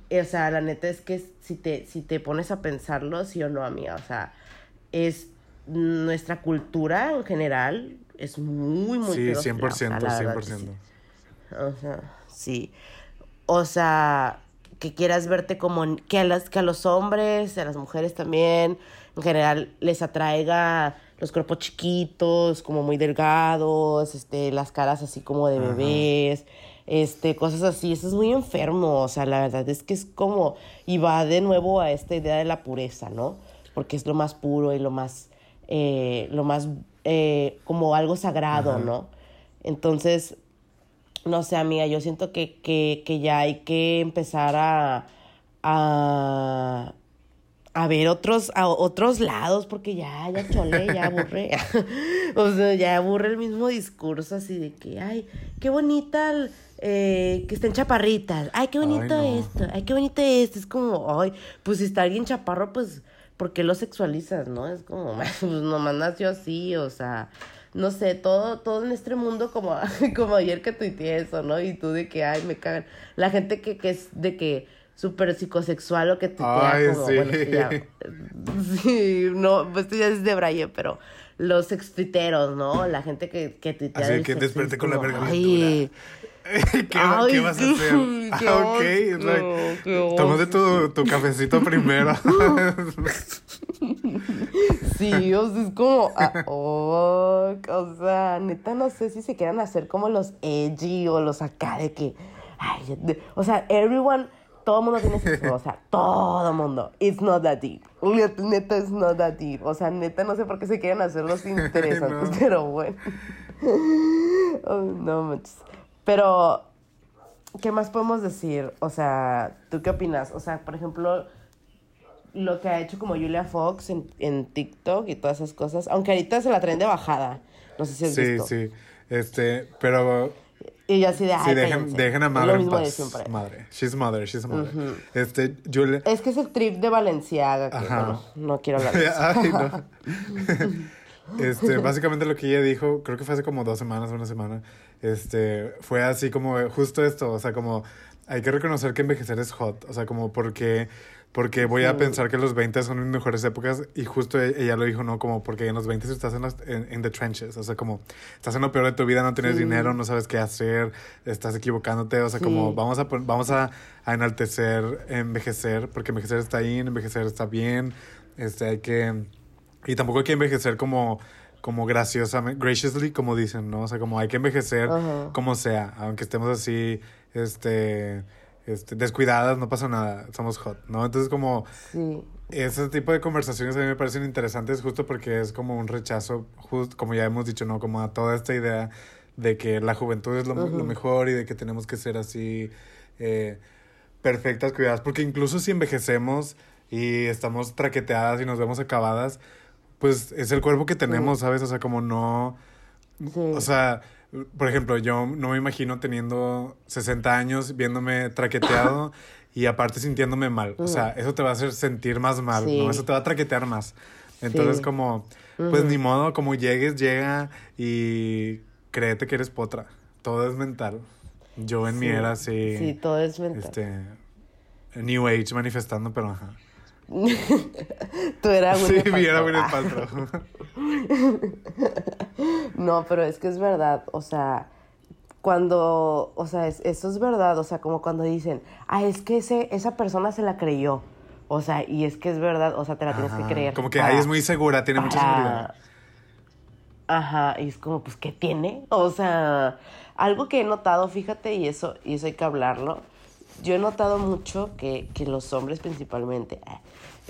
O sea, la neta es que si te, si te pones a pensarlo, sí o no, amiga. O sea, es nuestra cultura en general es muy, muy Sí, pedófila, o sea, 100%, la verdad que 100%. sí. O sea, sí. O sea, que quieras verte como que a las que a los hombres, a las mujeres también, en general les atraiga los cuerpos chiquitos, como muy delgados, este, las caras así como de Ajá. bebés, este, cosas así. Eso es muy enfermo, o sea, la verdad es que es como y va de nuevo a esta idea de la pureza, ¿no? Porque es lo más puro y lo más eh, lo más eh, como algo sagrado, Ajá. ¿no? Entonces, no sé, amiga, yo siento que, que, que ya hay que empezar a, a, a ver otros, a otros lados, porque ya, ya chole, ya aburre. o sea, ya aburre el mismo discurso así de que, ay, qué bonita el, eh, que estén chaparritas. Ay, qué bonito Ay, no. esto. Ay, qué bonito esto. Es como, ay, pues si está alguien chaparro, pues, ¿por qué lo sexualizas, no? Es como, pues nomás nació así, o sea, no sé, todo, todo en este mundo como, como ayer que tuiteé eso, ¿no? Y tú de que, ay, me cagan. La gente que, que es de que súper psicosexual o que tuitea Ay, como, sí. bueno, esto ya, sí, no, pues esto ya es de Braille, pero los extuiteros, ¿no? La gente que, que tuitea Así del que desperté es con la verga Ay, ¿Qué, ¿Qué vas a hacer? qué Ah, ok. tómate tu, tu cafecito primero. Sí, o sea, es como, ah, oh, o sea, neta no sé si se quieran hacer como los edgy o los acá de que, ay, de- o sea, everyone, todo el mundo tiene sexo, o sea, todo el mundo, it's not that deep, Neta, neta, it's not that deep, o sea, neta no sé por qué se quieren hacer los interesantes, no. pero bueno, Oh, no manches, pero, ¿qué más podemos decir? O sea, ¿tú qué opinas? O sea, por ejemplo, lo que ha hecho como Julia Fox en, en TikTok y todas esas cosas. Aunque ahorita se la traen de bajada. No sé si has sí, visto. sí. Este, pero Y yo así de, sí, dejen, cállense". dejen a Madre en paz. siempre. Madre. She's mother, she's a mother. Este, Julia. Es que es el trip de Valenciaga, que Ajá. bueno, no quiero hablar de eso. Ay, no. Este, básicamente lo que ella dijo, creo que fue hace como dos semanas, una semana, este, fue así como justo esto, o sea, como hay que reconocer que envejecer es hot, o sea, como porque, porque voy a pensar que los 20 son mis mejores épocas y justo e- ella lo dijo, ¿no? Como porque en los 20 estás en, los- en, en the trenches, o sea, como estás en lo peor de tu vida, no tienes Sí. dinero, no sabes qué hacer, estás equivocándote, o sea, como vamos a, vamos a, a enaltecer envejecer, porque envejecer está ahí, envejecer está bien, este, hay que... Y tampoco hay que envejecer como, como graciosamente, graciously, como dicen, ¿no? O sea, como hay que envejecer Ajá. como sea, aunque estemos así, este, este, descuidadas, no pasa nada, somos hot, ¿no? Entonces, como Sí. ese tipo de conversaciones a mí me parecen interesantes justo porque es como un rechazo, just, como ya hemos dicho, ¿no? Como a toda esta idea de que la juventud es lo, lo mejor y de que tenemos que ser así eh, perfectas, cuidadas, porque incluso si envejecemos y estamos traqueteadas y nos vemos acabadas, pues es el cuerpo que tenemos, ¿sabes? O sea, como no... Sí. O sea, por ejemplo, yo no me imagino teniendo 60 años, viéndome traqueteado y aparte sintiéndome mal. O sea, eso te va a hacer sentir más mal, Sí. ¿no? Eso te va a traquetear más. Entonces, Sí. como, pues ni modo, como llegues, llega y créete que eres potra. Todo es mental. Yo en mi era sí. Sí, todo es mental. Este. New Age manifestando, pero ajá. Tú eras Sí, Gwyneth vi era. Gwyneth Ah. No, pero es que es verdad, o sea, cuando, o sea, es- eso es verdad, o sea, como cuando dicen, ah, es que ese, esa persona se la creyó, o sea, y es que es verdad, o sea, te la tienes que creer. Como que para- ahí es muy segura, tiene mucha para- seguridad. Ajá, y es como, pues, ¿qué tiene? O sea, algo que he notado, fíjate, y eso, y eso hay que hablarlo, yo he notado mucho que, que los hombres principalmente, ah,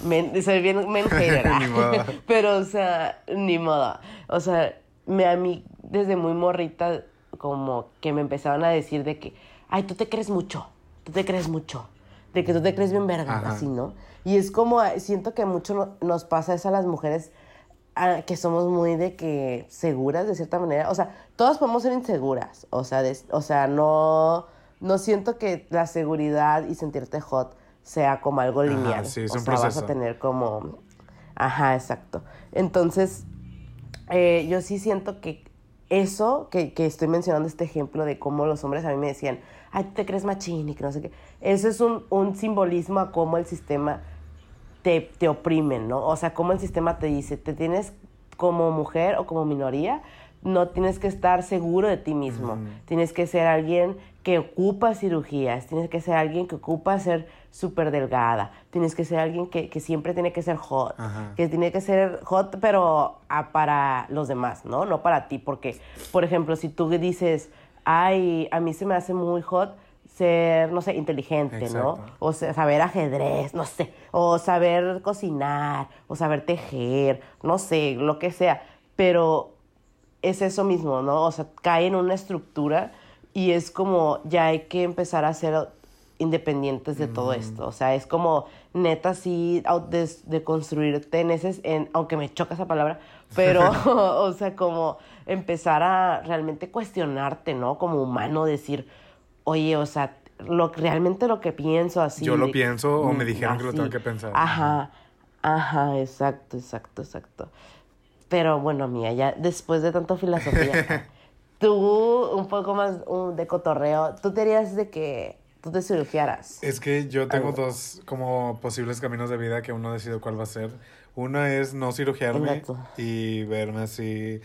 men, soy bien men hater, ah, pero, o sea, ni modo, o sea, me, a mí desde muy morrita, como que me empezaban a decir de que, ay, tú te crees mucho, tú te crees mucho, de que tú te crees bien verga, Ajá. así, ¿no? Y es como, ah, siento que mucho no- nos pasa eso a las mujeres, que somos muy de que seguras de cierta manera. O sea, todas podemos ser inseguras. O sea, o sea, no, no siento que la seguridad y sentirte hot sea como algo Ajá, lineal. sí, es o un sea, vas a tener como... Ajá, exacto. Entonces, eh, yo sí siento que eso que, que estoy mencionando, este ejemplo de cómo los hombres a mí me decían, ay, tú te crees machín y que no sé qué, eso es un, un simbolismo a cómo el sistema te, te oprimen, ¿no? O sea, cómo el sistema te dice, te tienes como mujer o como minoría, no tienes que estar seguro de ti mismo. Tienes que ser alguien que ocupa cirugías, tienes que ser alguien que ocupa ser súper delgada, tienes que ser alguien que, que siempre tiene que ser hot, Ajá. que tiene que ser hot, pero ah, para los demás, ¿no? No para ti, porque, por ejemplo, si tú dices, ay, a mí se me hace muy hot ser, no sé, inteligente, ¿no? O sea, saber ajedrez, no sé, o saber cocinar, o saber tejer, no sé, lo que sea, pero es eso mismo, ¿no? O sea, cae en una estructura y es como ya hay que empezar a ser independientes de todo esto. O sea, es como neta sí de, construirte en ese, en, aunque me choca esa palabra, pero, o sea, como empezar a realmente cuestionarte, ¿no? Como humano, decir, oye, o sea, lo, realmente lo que pienso así. Yo lo de- pienso o me mm, dijeron que lo tengo que pensar. Ajá, ajá, exacto, exacto, exacto. Pero bueno, mía, ya después de tanto filosofía, tú un poco más um, de cotorreo, tú te dirías de que tú te cirugiaras? Es que yo tengo Algo. dos como posibles caminos de vida que uno decide cuál va a ser. Una es no cirugiarme Exacto. y verme así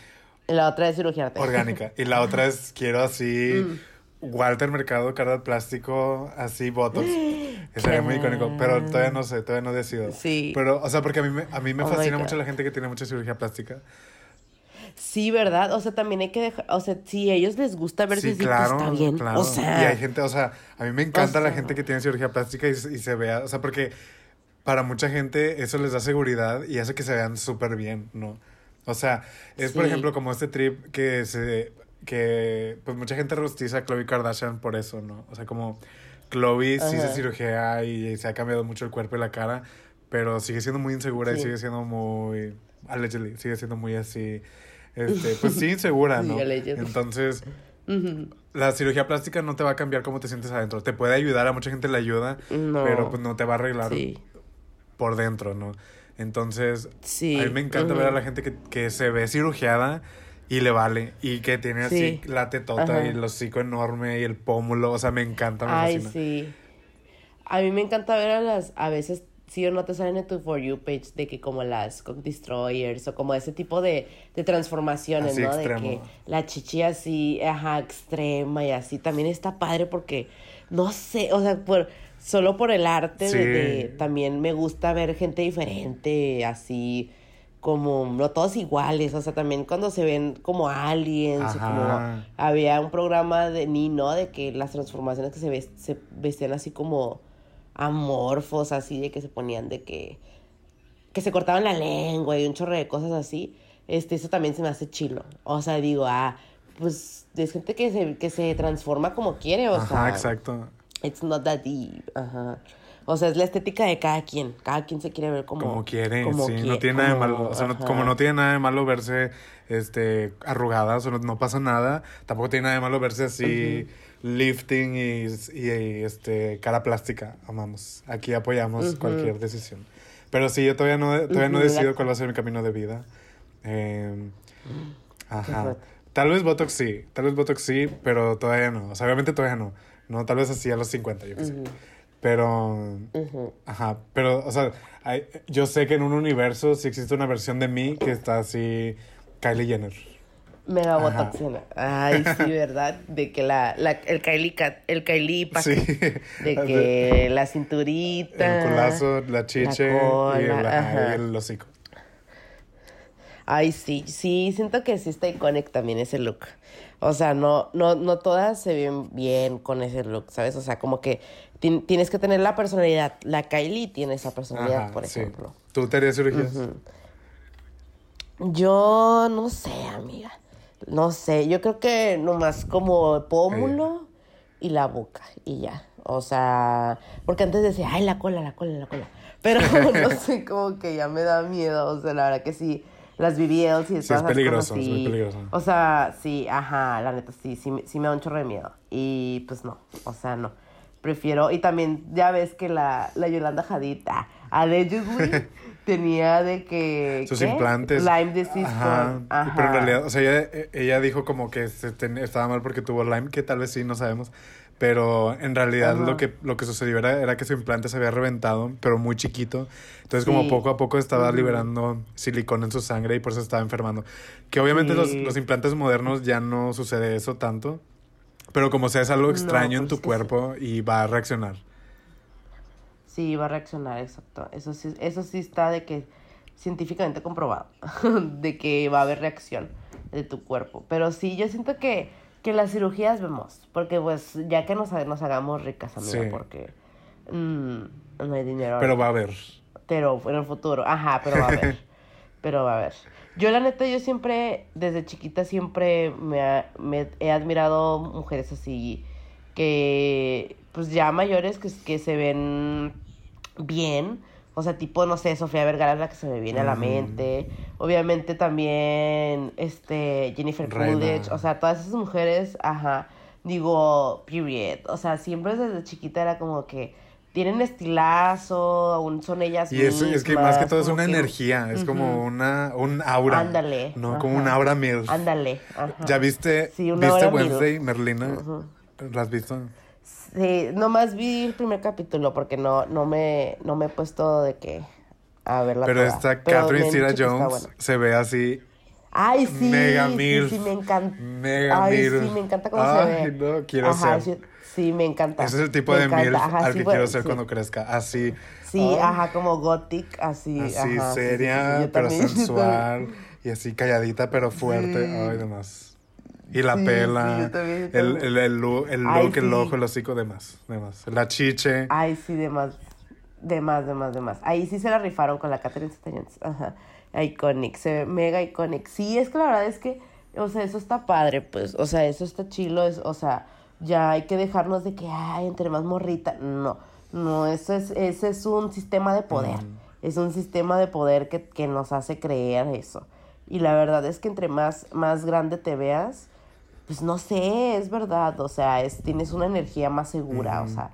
Y la otra es cirugiarte. orgánica. Y la otra es quiero así Mm. Walter Mercado, cara de plástico, así botox. Estaría muy icónico, pero todavía no sé, todavía no decido. Sí. Pero, o sea, porque a mí me, a mí me Oh fascina mucho la gente que tiene mucha cirugía plástica. Sí, ¿verdad? O sea, también hay que dejar, o sea, si a ellos les gusta verse Sí, así, claro, pues está bien. claro. O sea, y hay gente, o sea, a mí me encanta la sea. gente que tiene cirugía plástica y, y se vea, o sea, porque para mucha gente eso les da seguridad y hace que se vean súper bien, ¿no? O sea, es por ejemplo como este trip que se, que pues mucha gente rostiza a Khloe Kardashian por eso, ¿no? O sea, como Khloe sí se cirugía y se ha cambiado mucho el cuerpo y la cara, pero sigue siendo muy insegura y sigue siendo muy, allegedly, sigue siendo muy así, este, pues sí insegura, ¿no? Entonces... La cirugía plástica no te va a cambiar cómo te sientes adentro. Te puede ayudar, a mucha gente le ayuda, No. pero pues no te va a arreglar sí. por dentro, ¿no? Entonces, Sí. a mí me encanta ver a la gente que, que se ve cirugiada y le vale. Y que tiene así Sí. la tetota Ajá. y el hocico enorme y el pómulo. O sea, me encanta, me Ay, fascina. sí. A mí me encanta ver a las, a veces, sí o no te salen en tu For You page de que como las Cock Destroyers o como ese tipo de, de transformaciones, Así ¿no? extremo. De que la chichi así, ajá, extrema y así. También está padre porque, no sé, o sea, por, solo por el arte de, Sí. de- también me gusta ver gente diferente, así como no todos iguales, o sea, también cuando se ven como aliens, o como había un programa de Nino de que las transformaciones que se, ves- se vestían así como amorfos, así de que se ponían de que que se cortaban la lengua y un chorro de cosas así. Este, eso también se me hace chilo. O sea, digo, ah, pues es gente que se, que se transforma como quiere, o Ajá, sea. exacto. It's not that deep. Ajá. O sea, es la estética de cada quien. Cada quien se quiere ver como... Como quiere, como sí. quie- no tiene nada de como- malo. O sea, no- como no tiene nada de malo verse este, arrugadas o no, no pasa nada, tampoco tiene nada de malo verse así lifting y, y, este, cara plástica. Amamos. Aquí apoyamos cualquier decisión. Pero sí, yo todavía no, todavía no decido cuál va a ser mi camino de vida. Eh, ajá. Tal vez Botox sí, tal vez Botox sí, pero todavía no. O sea, obviamente todavía no. No, tal vez así a los 50, yo qué sé. Pero, Ujú. ajá, pero, o sea, hay- yo sé que en un universo sí existe una versión de mí que está así, Kylie Jenner. Mega Ajá. botoxiana. Ay, sí, ¿verdad? De que la, la el Kylie el Kylie. Sí. De que la cinturita. El culazo, la chiche y, cola, el, ajá, ajá. y el hocico. Ay, sí, sí, siento que sí está icónico también ese look. O sea, no, no, no todas se ven bien con ese look, ¿sabes? O sea, como que ti- tienes que tener la personalidad. La Kylie tiene esa personalidad, Ajá, por sí. ejemplo. ¿Tú te harías cirugías? Yo no sé, amiga. No sé, yo creo que nomás como pómulo y la boca y ya. O sea, porque antes decía, ay, la cola, la cola, la cola. Pero no sé, como que ya me da miedo. O sea, la verdad que sí, las BBLs y todas es esas peligroso, cosas es muy sí. peligroso. O sea, sí, ajá, la neta, sí, sí, me- sí me da un chorro de miedo. Y pues no, o sea, no. Prefiero, y también ya ves que la, la Yolanda Hadid, ah, allegedly, tenía de que... Sus ¿qué? implantes. Lyme disease Ajá. ajá. Pero en realidad, o sea, ella, ella dijo como que se ten- estaba mal porque tuvo Lyme, que tal vez sí, no sabemos. Pero en realidad Ajá. lo que, lo que sucedió era, era que su implante se había reventado, pero muy chiquito. Entonces, como Sí. poco a poco estaba liberando silicón en su sangre y por eso estaba enfermando. Que obviamente los, Sí. los implantes modernos ya no sucede eso tanto. Pero como sea, es algo No, extraño en pues tu cuerpo y va a reaccionar. Sí, va a reaccionar, exacto. Eso sí, eso sí está de que científicamente comprobado, de que va a haber reacción de tu cuerpo. Pero sí, yo siento que, que las cirugías vemos, porque pues ya que nos, nos hagamos ricas, amiga, Sí. porque mm, no hay dinero. Pero va a haber. Pero en el futuro, ajá, pero va a haber. pero va a haber. Yo la neta, yo siempre, desde chiquita siempre me, ha- me he admirado mujeres así que, pues ya mayores que, que se ven bien. O sea, tipo, no sé, Sofía Vergara es la que se me viene a la mente. Obviamente también, este, Jennifer. Coolidge. O sea, todas esas mujeres, ajá, digo, period. O sea, siempre desde chiquita era como que tienen estilazo, aún son ellas Y es, es que más que mismas, todo es como una que- energía, es como Ujú. una, un aura. Ándale, No, como ajá. un aura mil. Ándale, ajá. ¿Ya viste, Sí, una viste hora mil. Wednesday, Merlina? Ujú. ¿La has visto? Sí, nomás vi el primer capítulo porque no, no, me, no me he puesto de que a verla Pero toda. esta Pero Catherine está Jones se ve así. Ay, sí, Mega sí, milf. sí, me encanta. Mega Ay, sí, me encanta cómo Ay, se ve. no, quiero Ajá, ser. Sí, sí, me encanta. Ese es el tipo Me de ajá, al sí, que bueno, quiero ser sí. cuando crezca. Así. Sí, ajá, como gothic, así. Así ajá, seria, pero sensual. Y así calladita, pero fuerte. Ay, demás. Y la Sí, pela. sí, yo también, yo el, también. el, el, look, el, Ay, look, el ojo, el hocico, demás. Demás. La chiche. Ay, sí, de más. De más, de más, de más. Ahí sí se la rifaron con la Catherine Zeta-Jones. Ajá. Iconic, se ve mega iconic. Sí, es que la verdad es que, o sea, eso está padre, pues. O sea, eso está chilo. Es, o sea, ya hay que dejarnos de que, ay, entre más morrita. No, no, eso es, ese es un sistema de poder. Es un sistema de poder que, que nos hace creer eso. Y la verdad es que entre más, más grande te veas, pues no sé, es verdad. O sea, es, tienes una energía más segura. O sea,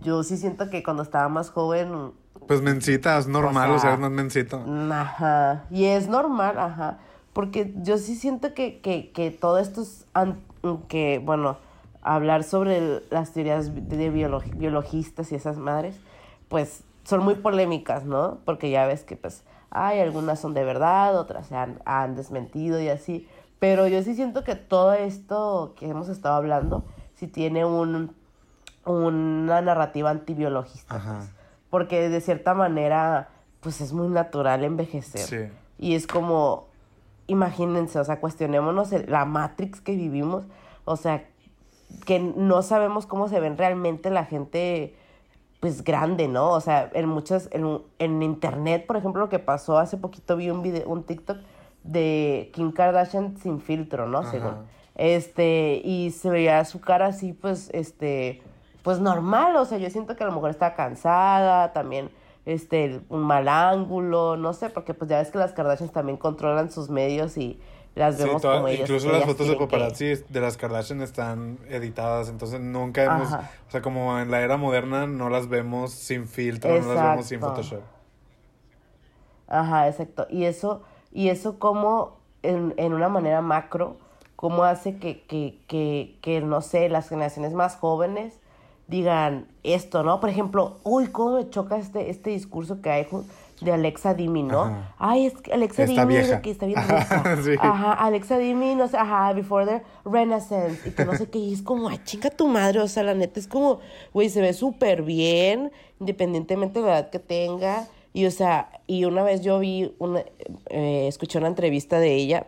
yo sí siento que cuando estaba más joven, Pues mencita, es normal, o sea, sea, es mencito. ajá, y es normal, ajá, porque yo sí siento que, que, que todo esto es, que, bueno, hablar sobre el- las teorías de biolo- biologistas y esas madres, pues son muy polémicas, ¿no? Porque ya ves que, pues, hay algunas son de verdad, otras se han, han desmentido y así, pero yo sí siento que todo esto que hemos estado hablando, sí tiene un, una narrativa antibiologista. Ajá. pues. Porque de cierta manera, pues es muy natural envejecer. Sí. Y es como, imagínense, o sea, cuestionémonos el- la Matrix que vivimos. O sea, que no sabemos cómo se ven realmente la gente, pues grande, ¿no? O sea, en muchas, en, en internet, por ejemplo, lo que pasó hace poquito vi un video, un TikTok de Kim Kardashian sin filtro, ¿no? Ajá. Según. Este, y se veía su cara así, pues, este, pues normal, o sea, yo siento que a lo mejor está cansada, también, este, un mal ángulo, no sé, porque pues ya ves que las Kardashians también controlan sus medios y las Sí, vemos toda- como ellas. incluso las fotos de quieren que- paparazzi de las Kardashian están editadas, entonces nunca hemos, Ajá. o sea, como en la era moderna no las vemos sin filtro, no las vemos sin. Photoshop. Ajá, exacto. Y eso, y eso como en, en una manera macro, cómo hace que, que, que, que, no sé, las generaciones más jóvenes digan esto, ¿no? Por ejemplo, uy, cómo me choca este, este discurso que hay de Alexa Dimi, ¿no? Ajá. Ay, es que Alexa Está Dimi vieja. que está bien sí. Ajá, Alexa Dimi, no sé, ajá, before the renaissance, y que no sé qué, y es como, ay, chinga tu madre, o sea, la neta es como, güey, se ve súper bien, independientemente de la edad que tenga, y o sea, y una vez yo vi, una, eh, escuché una entrevista de ella,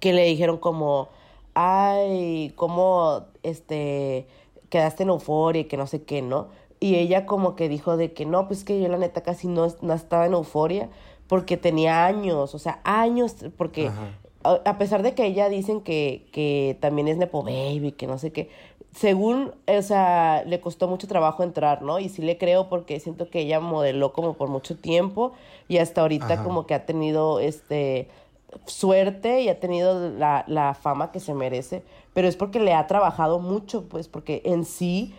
que le dijeron como, ay, cómo, este, quedaste en euforia y que no sé qué, ¿no? Y ella como que dijo de que no, pues que yo la neta casi no, no estaba en euforia porque tenía años, o sea, años, porque Ajá. a, a pesar de que ella dicen que, que también es Nepo Baby, que no sé qué, según, o sea, le costó mucho trabajo entrar, ¿no? Y sí le creo porque siento que ella modeló como por mucho tiempo y hasta ahorita Ajá. como que ha tenido, este, suerte y ha tenido la, la fama que se merece, pero es porque le ha trabajado mucho, pues, porque en sí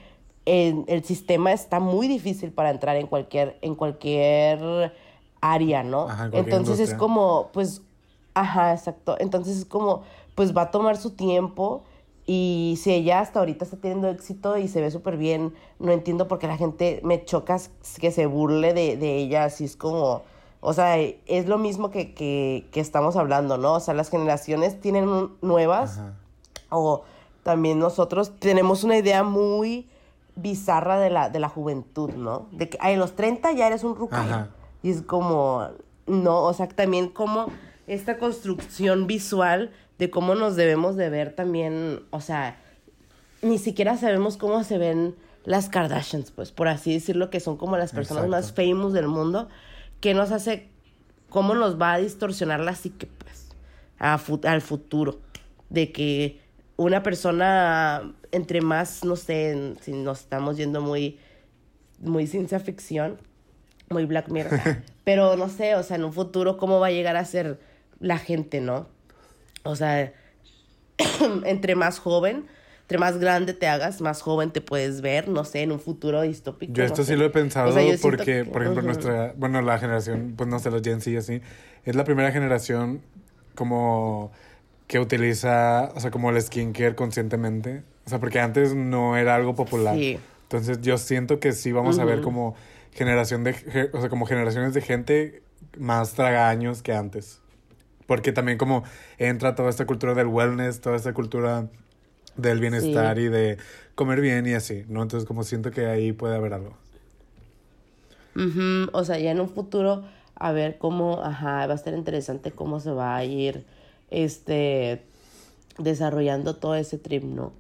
en- el sistema está muy difícil para entrar en cualquier, en cualquier área, ¿no? Ajá, Entonces es como, pues, ajá, exacto. Entonces es como, pues va a tomar su tiempo y si ella hasta ahorita está teniendo éxito y se ve súper bien, no entiendo por qué la gente me choca que se burle de, de ella, así es como, o sea, es lo mismo que, que, que estamos hablando, ¿no? O sea, las generaciones tienen un- nuevas Ajá. o también nosotros tenemos una idea muy bizarra de la, de la juventud, ¿no? De que a los 30 ya eres un rucayo. Y es como, no, o sea, también como esta construcción visual de cómo nos debemos de ver también, o sea, ni siquiera sabemos cómo se ven las Kardashians, pues, por así decirlo, que son como las personas más famous del mundo, que nos hace, cómo nos va a distorsionar la psique, pues, a al futuro, de que una persona, entre más, no sé, si nos estamos yendo muy, muy ciencia ficción, muy Black Mirror, pero no sé, o sea, en un futuro, cómo va a llegar a ser la gente, ¿no? O sea, entre más joven, entre más grande te hagas, más joven te puedes ver, no sé, en un futuro distópico. Yo no esto sé. sí lo he pensado O sea, porque, que- por ejemplo, nuestra, bueno, la generación, pues no sé, los Gen Z y así, es la primera generación como que utiliza, o sea, como el skincare conscientemente. O sea, porque antes no era algo popular. Sí. Entonces yo siento que sí vamos a ver como generación de, o sea, como generaciones de gente más tragaños que antes. Porque también como entra toda esta cultura del wellness, toda esta cultura del bienestar y de comer bien y así, ¿no? Entonces como siento que ahí puede haber algo. Ujú, O sea, ya en un futuro, a ver cómo, ajá, va a estar interesante cómo se va a ir, este, desarrollando todo ese trip, ¿no?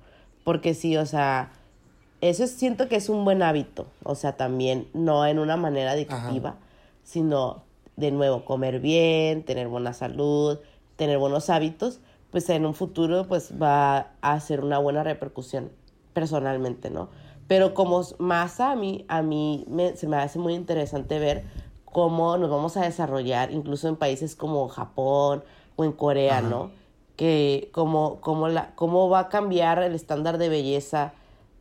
Porque sí, o sea, eso es- siento que es un buen hábito, o sea, también, no en una manera adictiva, sino, de nuevo, comer bien, tener buena salud, tener buenos hábitos, pues en un futuro, pues va a ser una buena repercusión, personalmente, ¿no? Pero como más a mí, a mí me- se me hace muy interesante ver cómo nos vamos a desarrollar, incluso en países como Japón o en Corea, Ajá. ¿no? Que cómo, cómo, la, cómo va a cambiar el estándar de belleza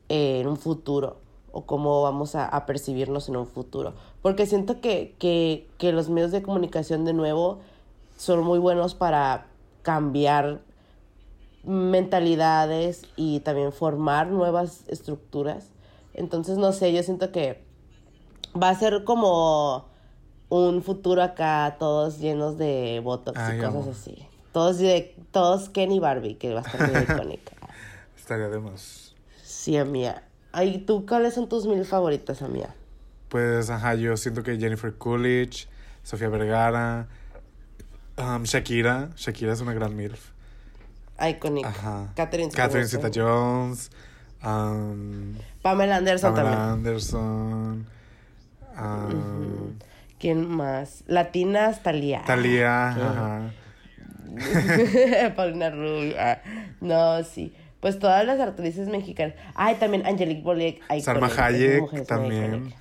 eh, en un futuro o cómo vamos a, a percibirnos en un futuro. Porque siento que, que, que los medios de comunicación de nuevo son muy buenos para cambiar mentalidades y también formar nuevas estructuras. Entonces, no sé, yo siento que va a ser como un futuro acá, todos llenos de botox Ay, y cosas así. Todos, de, todos Ken y Barbie, que va a estar muy icónica. Estaría de más. Sí, amiga. Ay, ¿tú cuáles son tus mil favoritas, amiga? Pues, ajá, yo siento que Jennifer Coolidge, Sofía Vergara, um, Shakira. Shakira es una gran MILF. Iconic. Ajá. Catherine Catherine Zeta-Jones. Zeta-Jones. Um, Pamela Anderson Pamela también. Anderson. Um, ¿Quién más? Latinas, Talía. Thalía. ¿Qué? Ajá. Paulina Rubio. ah, No, sí. Pues todas las actrices mexicanas. Ay, también Angelique iconic, Salma Hayek también.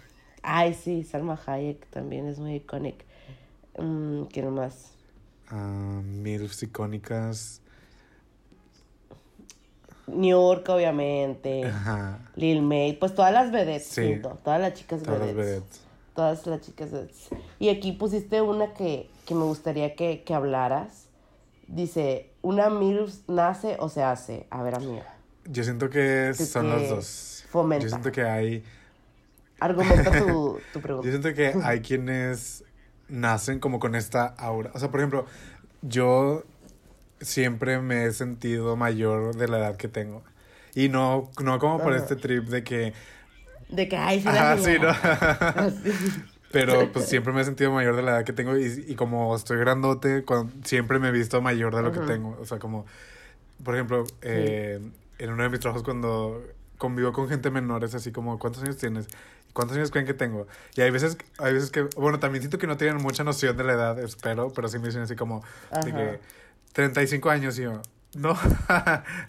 Ay, sí, Salma Hayek también es muy icónica. Mm, ¿Quién más? MILFs icónicas. New York, obviamente. Ajá. Lil May. Pues todas las vedettes, Sí. Todas las chicas Todas las vedettes. vedettes. Todas las chicas vedettes. Y aquí pusiste una que, que me gustaría que, que hablaras. Dice, ¿una MILF nace o se hace? A ver, amiga. Yo siento que Que- son los dos. fomenta. Yo siento que hay. Argumenta tu, tu Yo pregunta. siento que hay quienes nacen como con esta aura. O sea, por ejemplo, yo siempre me he sentido mayor de la edad que tengo. Y no, no como por este trip de que. De que, ay, sí, Ajá, sí. ¿no? Pero pues siempre me he sentido mayor de la edad que tengo y, y como estoy grandote, cuan- siempre me he visto mayor de lo Ujú. que tengo. O sea, como, por ejemplo, eh, en uno de mis trabajos cuando convivo con gente menor es así como, ¿cuántos años tienes? ¿Cuántos años creen que tengo? Y hay veces, hay veces que, bueno, también siento que no tienen mucha noción de la edad, espero, pero sí me dicen así como, de que 35 años y yo, no.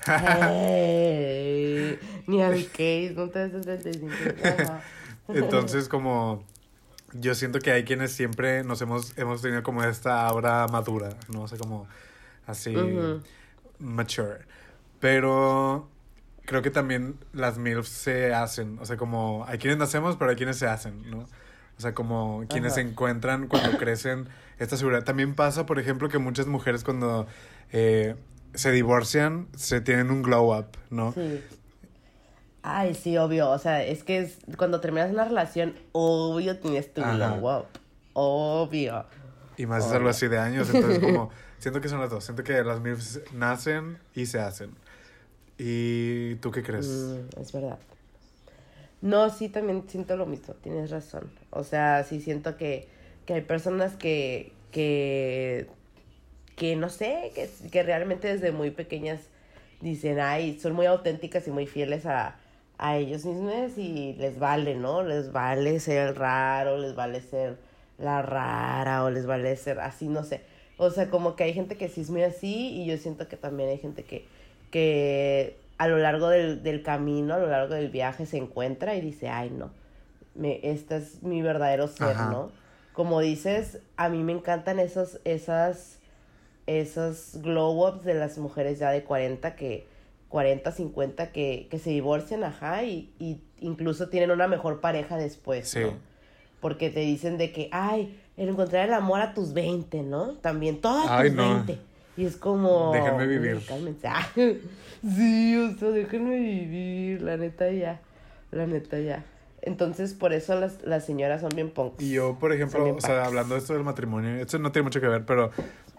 Hey, ni al case, no te des 35. Ajá. Entonces, como yo siento que hay quienes siempre nos hemos, hemos tenido como esta aura madura, ¿no? O sea, como así, mature. Pero creo que también las MILFs se hacen, o sea, como hay quienes nacemos, pero hay quienes se hacen, ¿no? O sea, como quienes Ajá. encuentran cuando crecen esta seguridad. También pasa, por ejemplo, que muchas mujeres cuando eh, se divorcian, se tienen un glow up, ¿no? Sí. Ay, sí, obvio. O sea, es que es, cuando terminas una relación, obvio tienes tu Ajá. glow up. Obvio. Y más es algo así de años, entonces como siento que son las dos, siento que las MILFs nacen y se hacen. ¿Y tú qué crees? Mm, es verdad. No, sí, también siento lo mismo, tienes razón. O sea, sí siento que, que hay personas que, que, que no sé, que, que realmente desde muy pequeñas dicen, ay, son muy auténticas y muy fieles a, a ellos mismos y les vale, ¿no? Les vale ser el raro, les vale ser la rara o les vale ser así, no sé. O sea, como que hay gente que sí es muy así y yo siento que también hay gente que, que a lo largo del, del camino, a lo largo del viaje se encuentra y dice, ay, no, me, este es mi verdadero ser, Ajá. ¿no? Como dices, a mí me encantan esos, esas, esos glow ups de las mujeres ya de 40 que 40, 50 que, que se divorcian, ajá, y, y incluso tienen una mejor pareja después, Sí. ¿no? Porque te dicen de que, ay, el encontrar el amor a tus 20, ¿no? También, todo a Ay, tus no. 20. Y es como... Déjenme vivir. "Güey, cálmense". Ah, sí, o sea, déjenme vivir, la neta ya, la neta ya. Entonces, por eso las, las señoras son bien punks. Y yo, por ejemplo, o sea, hablando de esto del matrimonio, esto no tiene mucho que ver, pero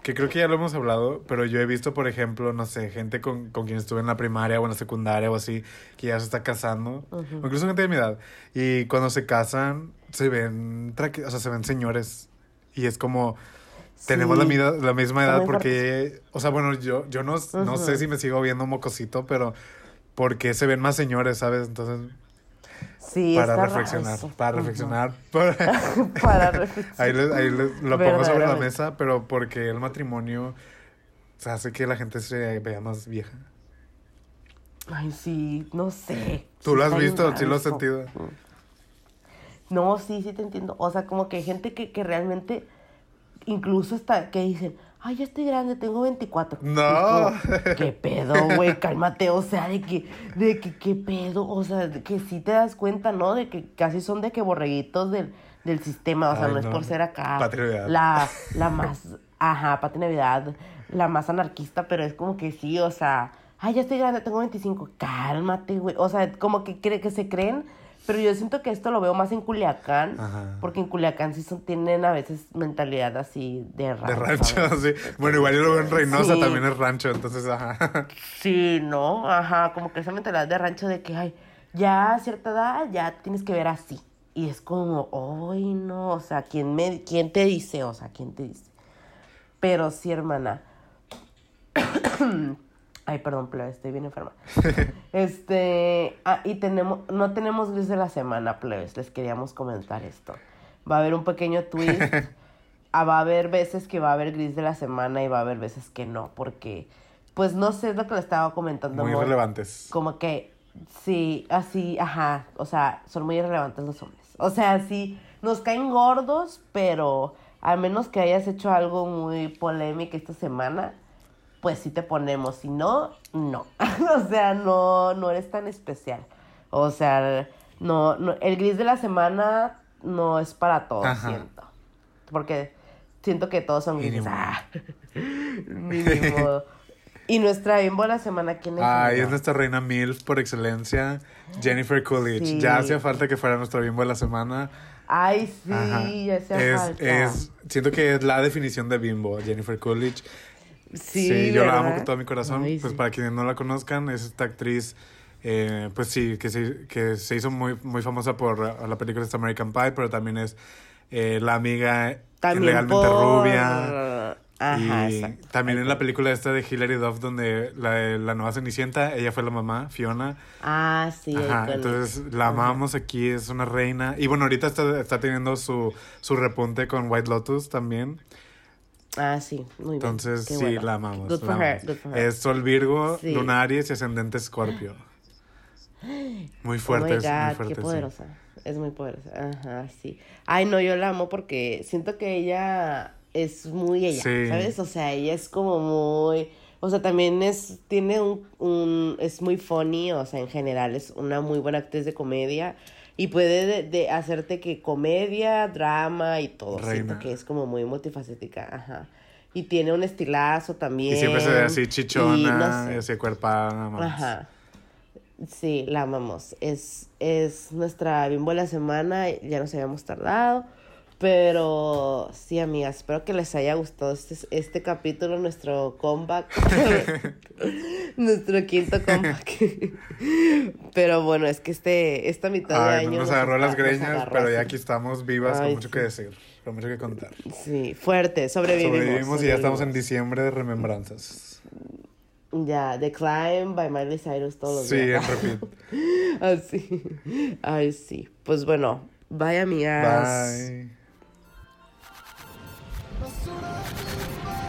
que creo que ya lo hemos hablado, pero yo he visto, por ejemplo, no sé, gente con, con quien estuve en la primaria o en la secundaria o así, que ya se está casando, o incluso gente de mi edad, y cuando se casan, se ven, o sea, se ven señores, y es como... Tenemos la, Sí. mida- la misma edad porque, o sea, bueno, yo, yo no, no sé si me sigo viendo mocosito, pero porque se ven más señores, ¿sabes? Entonces, Sí, para reflexionar, raro eso. para reflexionar, para- para reflexionar. Ahí, les- ahí les- lo pongo sobre la mesa, pero porque el matrimonio hace que la gente se vea más vieja. Ay, sí, no sé. ¿Tú Sí lo has visto? raro ¿Sí lo has sentido? No, sí, sí te entiendo. O sea, como que hay gente que, que realmente, incluso hasta que dicen, ay, ya estoy grande, tengo 24. Y es No. como, ¿Qué pedo, güey? Cálmate, o sea, de que, de que, ¿qué pedo? O sea, de que sí te das cuenta, ¿no? De que casi son de que borreguitos del, del sistema, o sea, Ay, no, es por ser acá. Patria. La, la más, ajá, Patria Navidad, la más anarquista, pero es como que sí, o sea, ay, ya estoy grande, tengo 25, cálmate, güey. O sea, como que cree que se creen, pero yo siento que esto lo veo más en Culiacán, Ajá. porque en Culiacán sí son, tienen a veces mentalidad así de rancho. De rancho, sí. Bueno, igual yo lo veo en Reynosa, Sí. también es rancho, entonces, ajá. Sí, ¿no? Ajá, como que esa mentalidad de rancho de que, ay, ya a cierta edad ya tienes que ver así. Y es como, ay, no, o sea, ¿quién, me, ¿quién te dice? O sea, ¿quién te dice? Pero sí, hermana. Ay, perdón, plebe, estoy bien enferma. Este, ah, y tenemos, no tenemos gris de la semana, plebes, les queríamos comentar esto. Va a haber un pequeño twist. Ah, va a haber veces que va a haber gris de la semana y va a haber veces que no, porque, pues no sé, es lo que le estaba comentando. Muy relevantes. Como que, sí, así, ajá, o sea, son muy irrelevantes los hombres. O sea, sí, nos caen gordos, pero a menos que hayas hecho algo muy polémico esta semana, pues sí te ponemos. Si no, no. o sea, no, no eres tan especial. O sea, no, no, el gris de la semana no es para todos, Ajá. siento. Porque siento que todos son grises. Ah, mínimo. Y nuestra bimbo de la semana, ¿quién es? Ay, es nuestra reina MILF por excelencia, Jennifer Coolidge. Sí. Ya hacía falta que fuera nuestra bimbo de la semana. Ay, sí, Ajá. ya hacía es, falta. es, siento que es la definición de bimbo, Jennifer Coolidge. Sí, yo la amo con todo mi corazón. Ay, pues sí. para quienes no la conozcan, es esta actriz, eh, pues sí, que se, que se hizo muy, muy famosa por la película esta American Pie, pero también es eh, la amiga También por- rubia. Ajá, y exacto. también en la película esta de Hilary Duff, donde la, la nueva Cenicienta, ella fue la mamá, Fiona. Ah, sí. Ajá, entonces la Ajá. amamos aquí, es una reina. Y bueno, ahorita está, está teniendo su, su repunte con White Lotus también. Ah, sí, muy bien. Entonces Qué sí, bueno. la amamos. Good la for her, amamos. good for her. Es Sol Virgo, Sí. Luna Aries y Ascendente Escorpio. Muy fuerte, oh my es muy fuerte. qué sí. poderosa. Es muy poderosa. Ajá, sí. Ay, no, yo la amo porque siento que ella es muy ella, Sí. ¿sabes? O sea, ella es como muy... O sea, también es, tiene un, un, es muy funny, o sea, en general es una muy buena actriz de comedia y puede de, de hacerte que comedia, drama y todo. Reina. que es como muy multifacética, ajá. Y tiene un estilazo también. Y siempre se ve así y chichona, no sé. y así cuerpada. más. Ajá. Sí, la amamos. Es, es nuestra bimbo de la semana. Ya nos habíamos tardado. Pero sí, amigas, espero que les haya gustado este, este capítulo, nuestro comeback. nuestro quinto comeback. pero bueno, es que este, esta mitad de año. nos agarró las greñas, agarró pero ya aquí estamos vivas Ay, con mucho sí. que decir, con mucho que contar. Sí, fuerte, sobrevivimos. Sobrevivimos y ya estamos en diciembre de remembranzas. Ya, The Climb by Miley Cyrus todos los Sí, días. en repeat. Así. Ay, sí. Pues bueno, bye amigas. Bye. I'm Basura, please,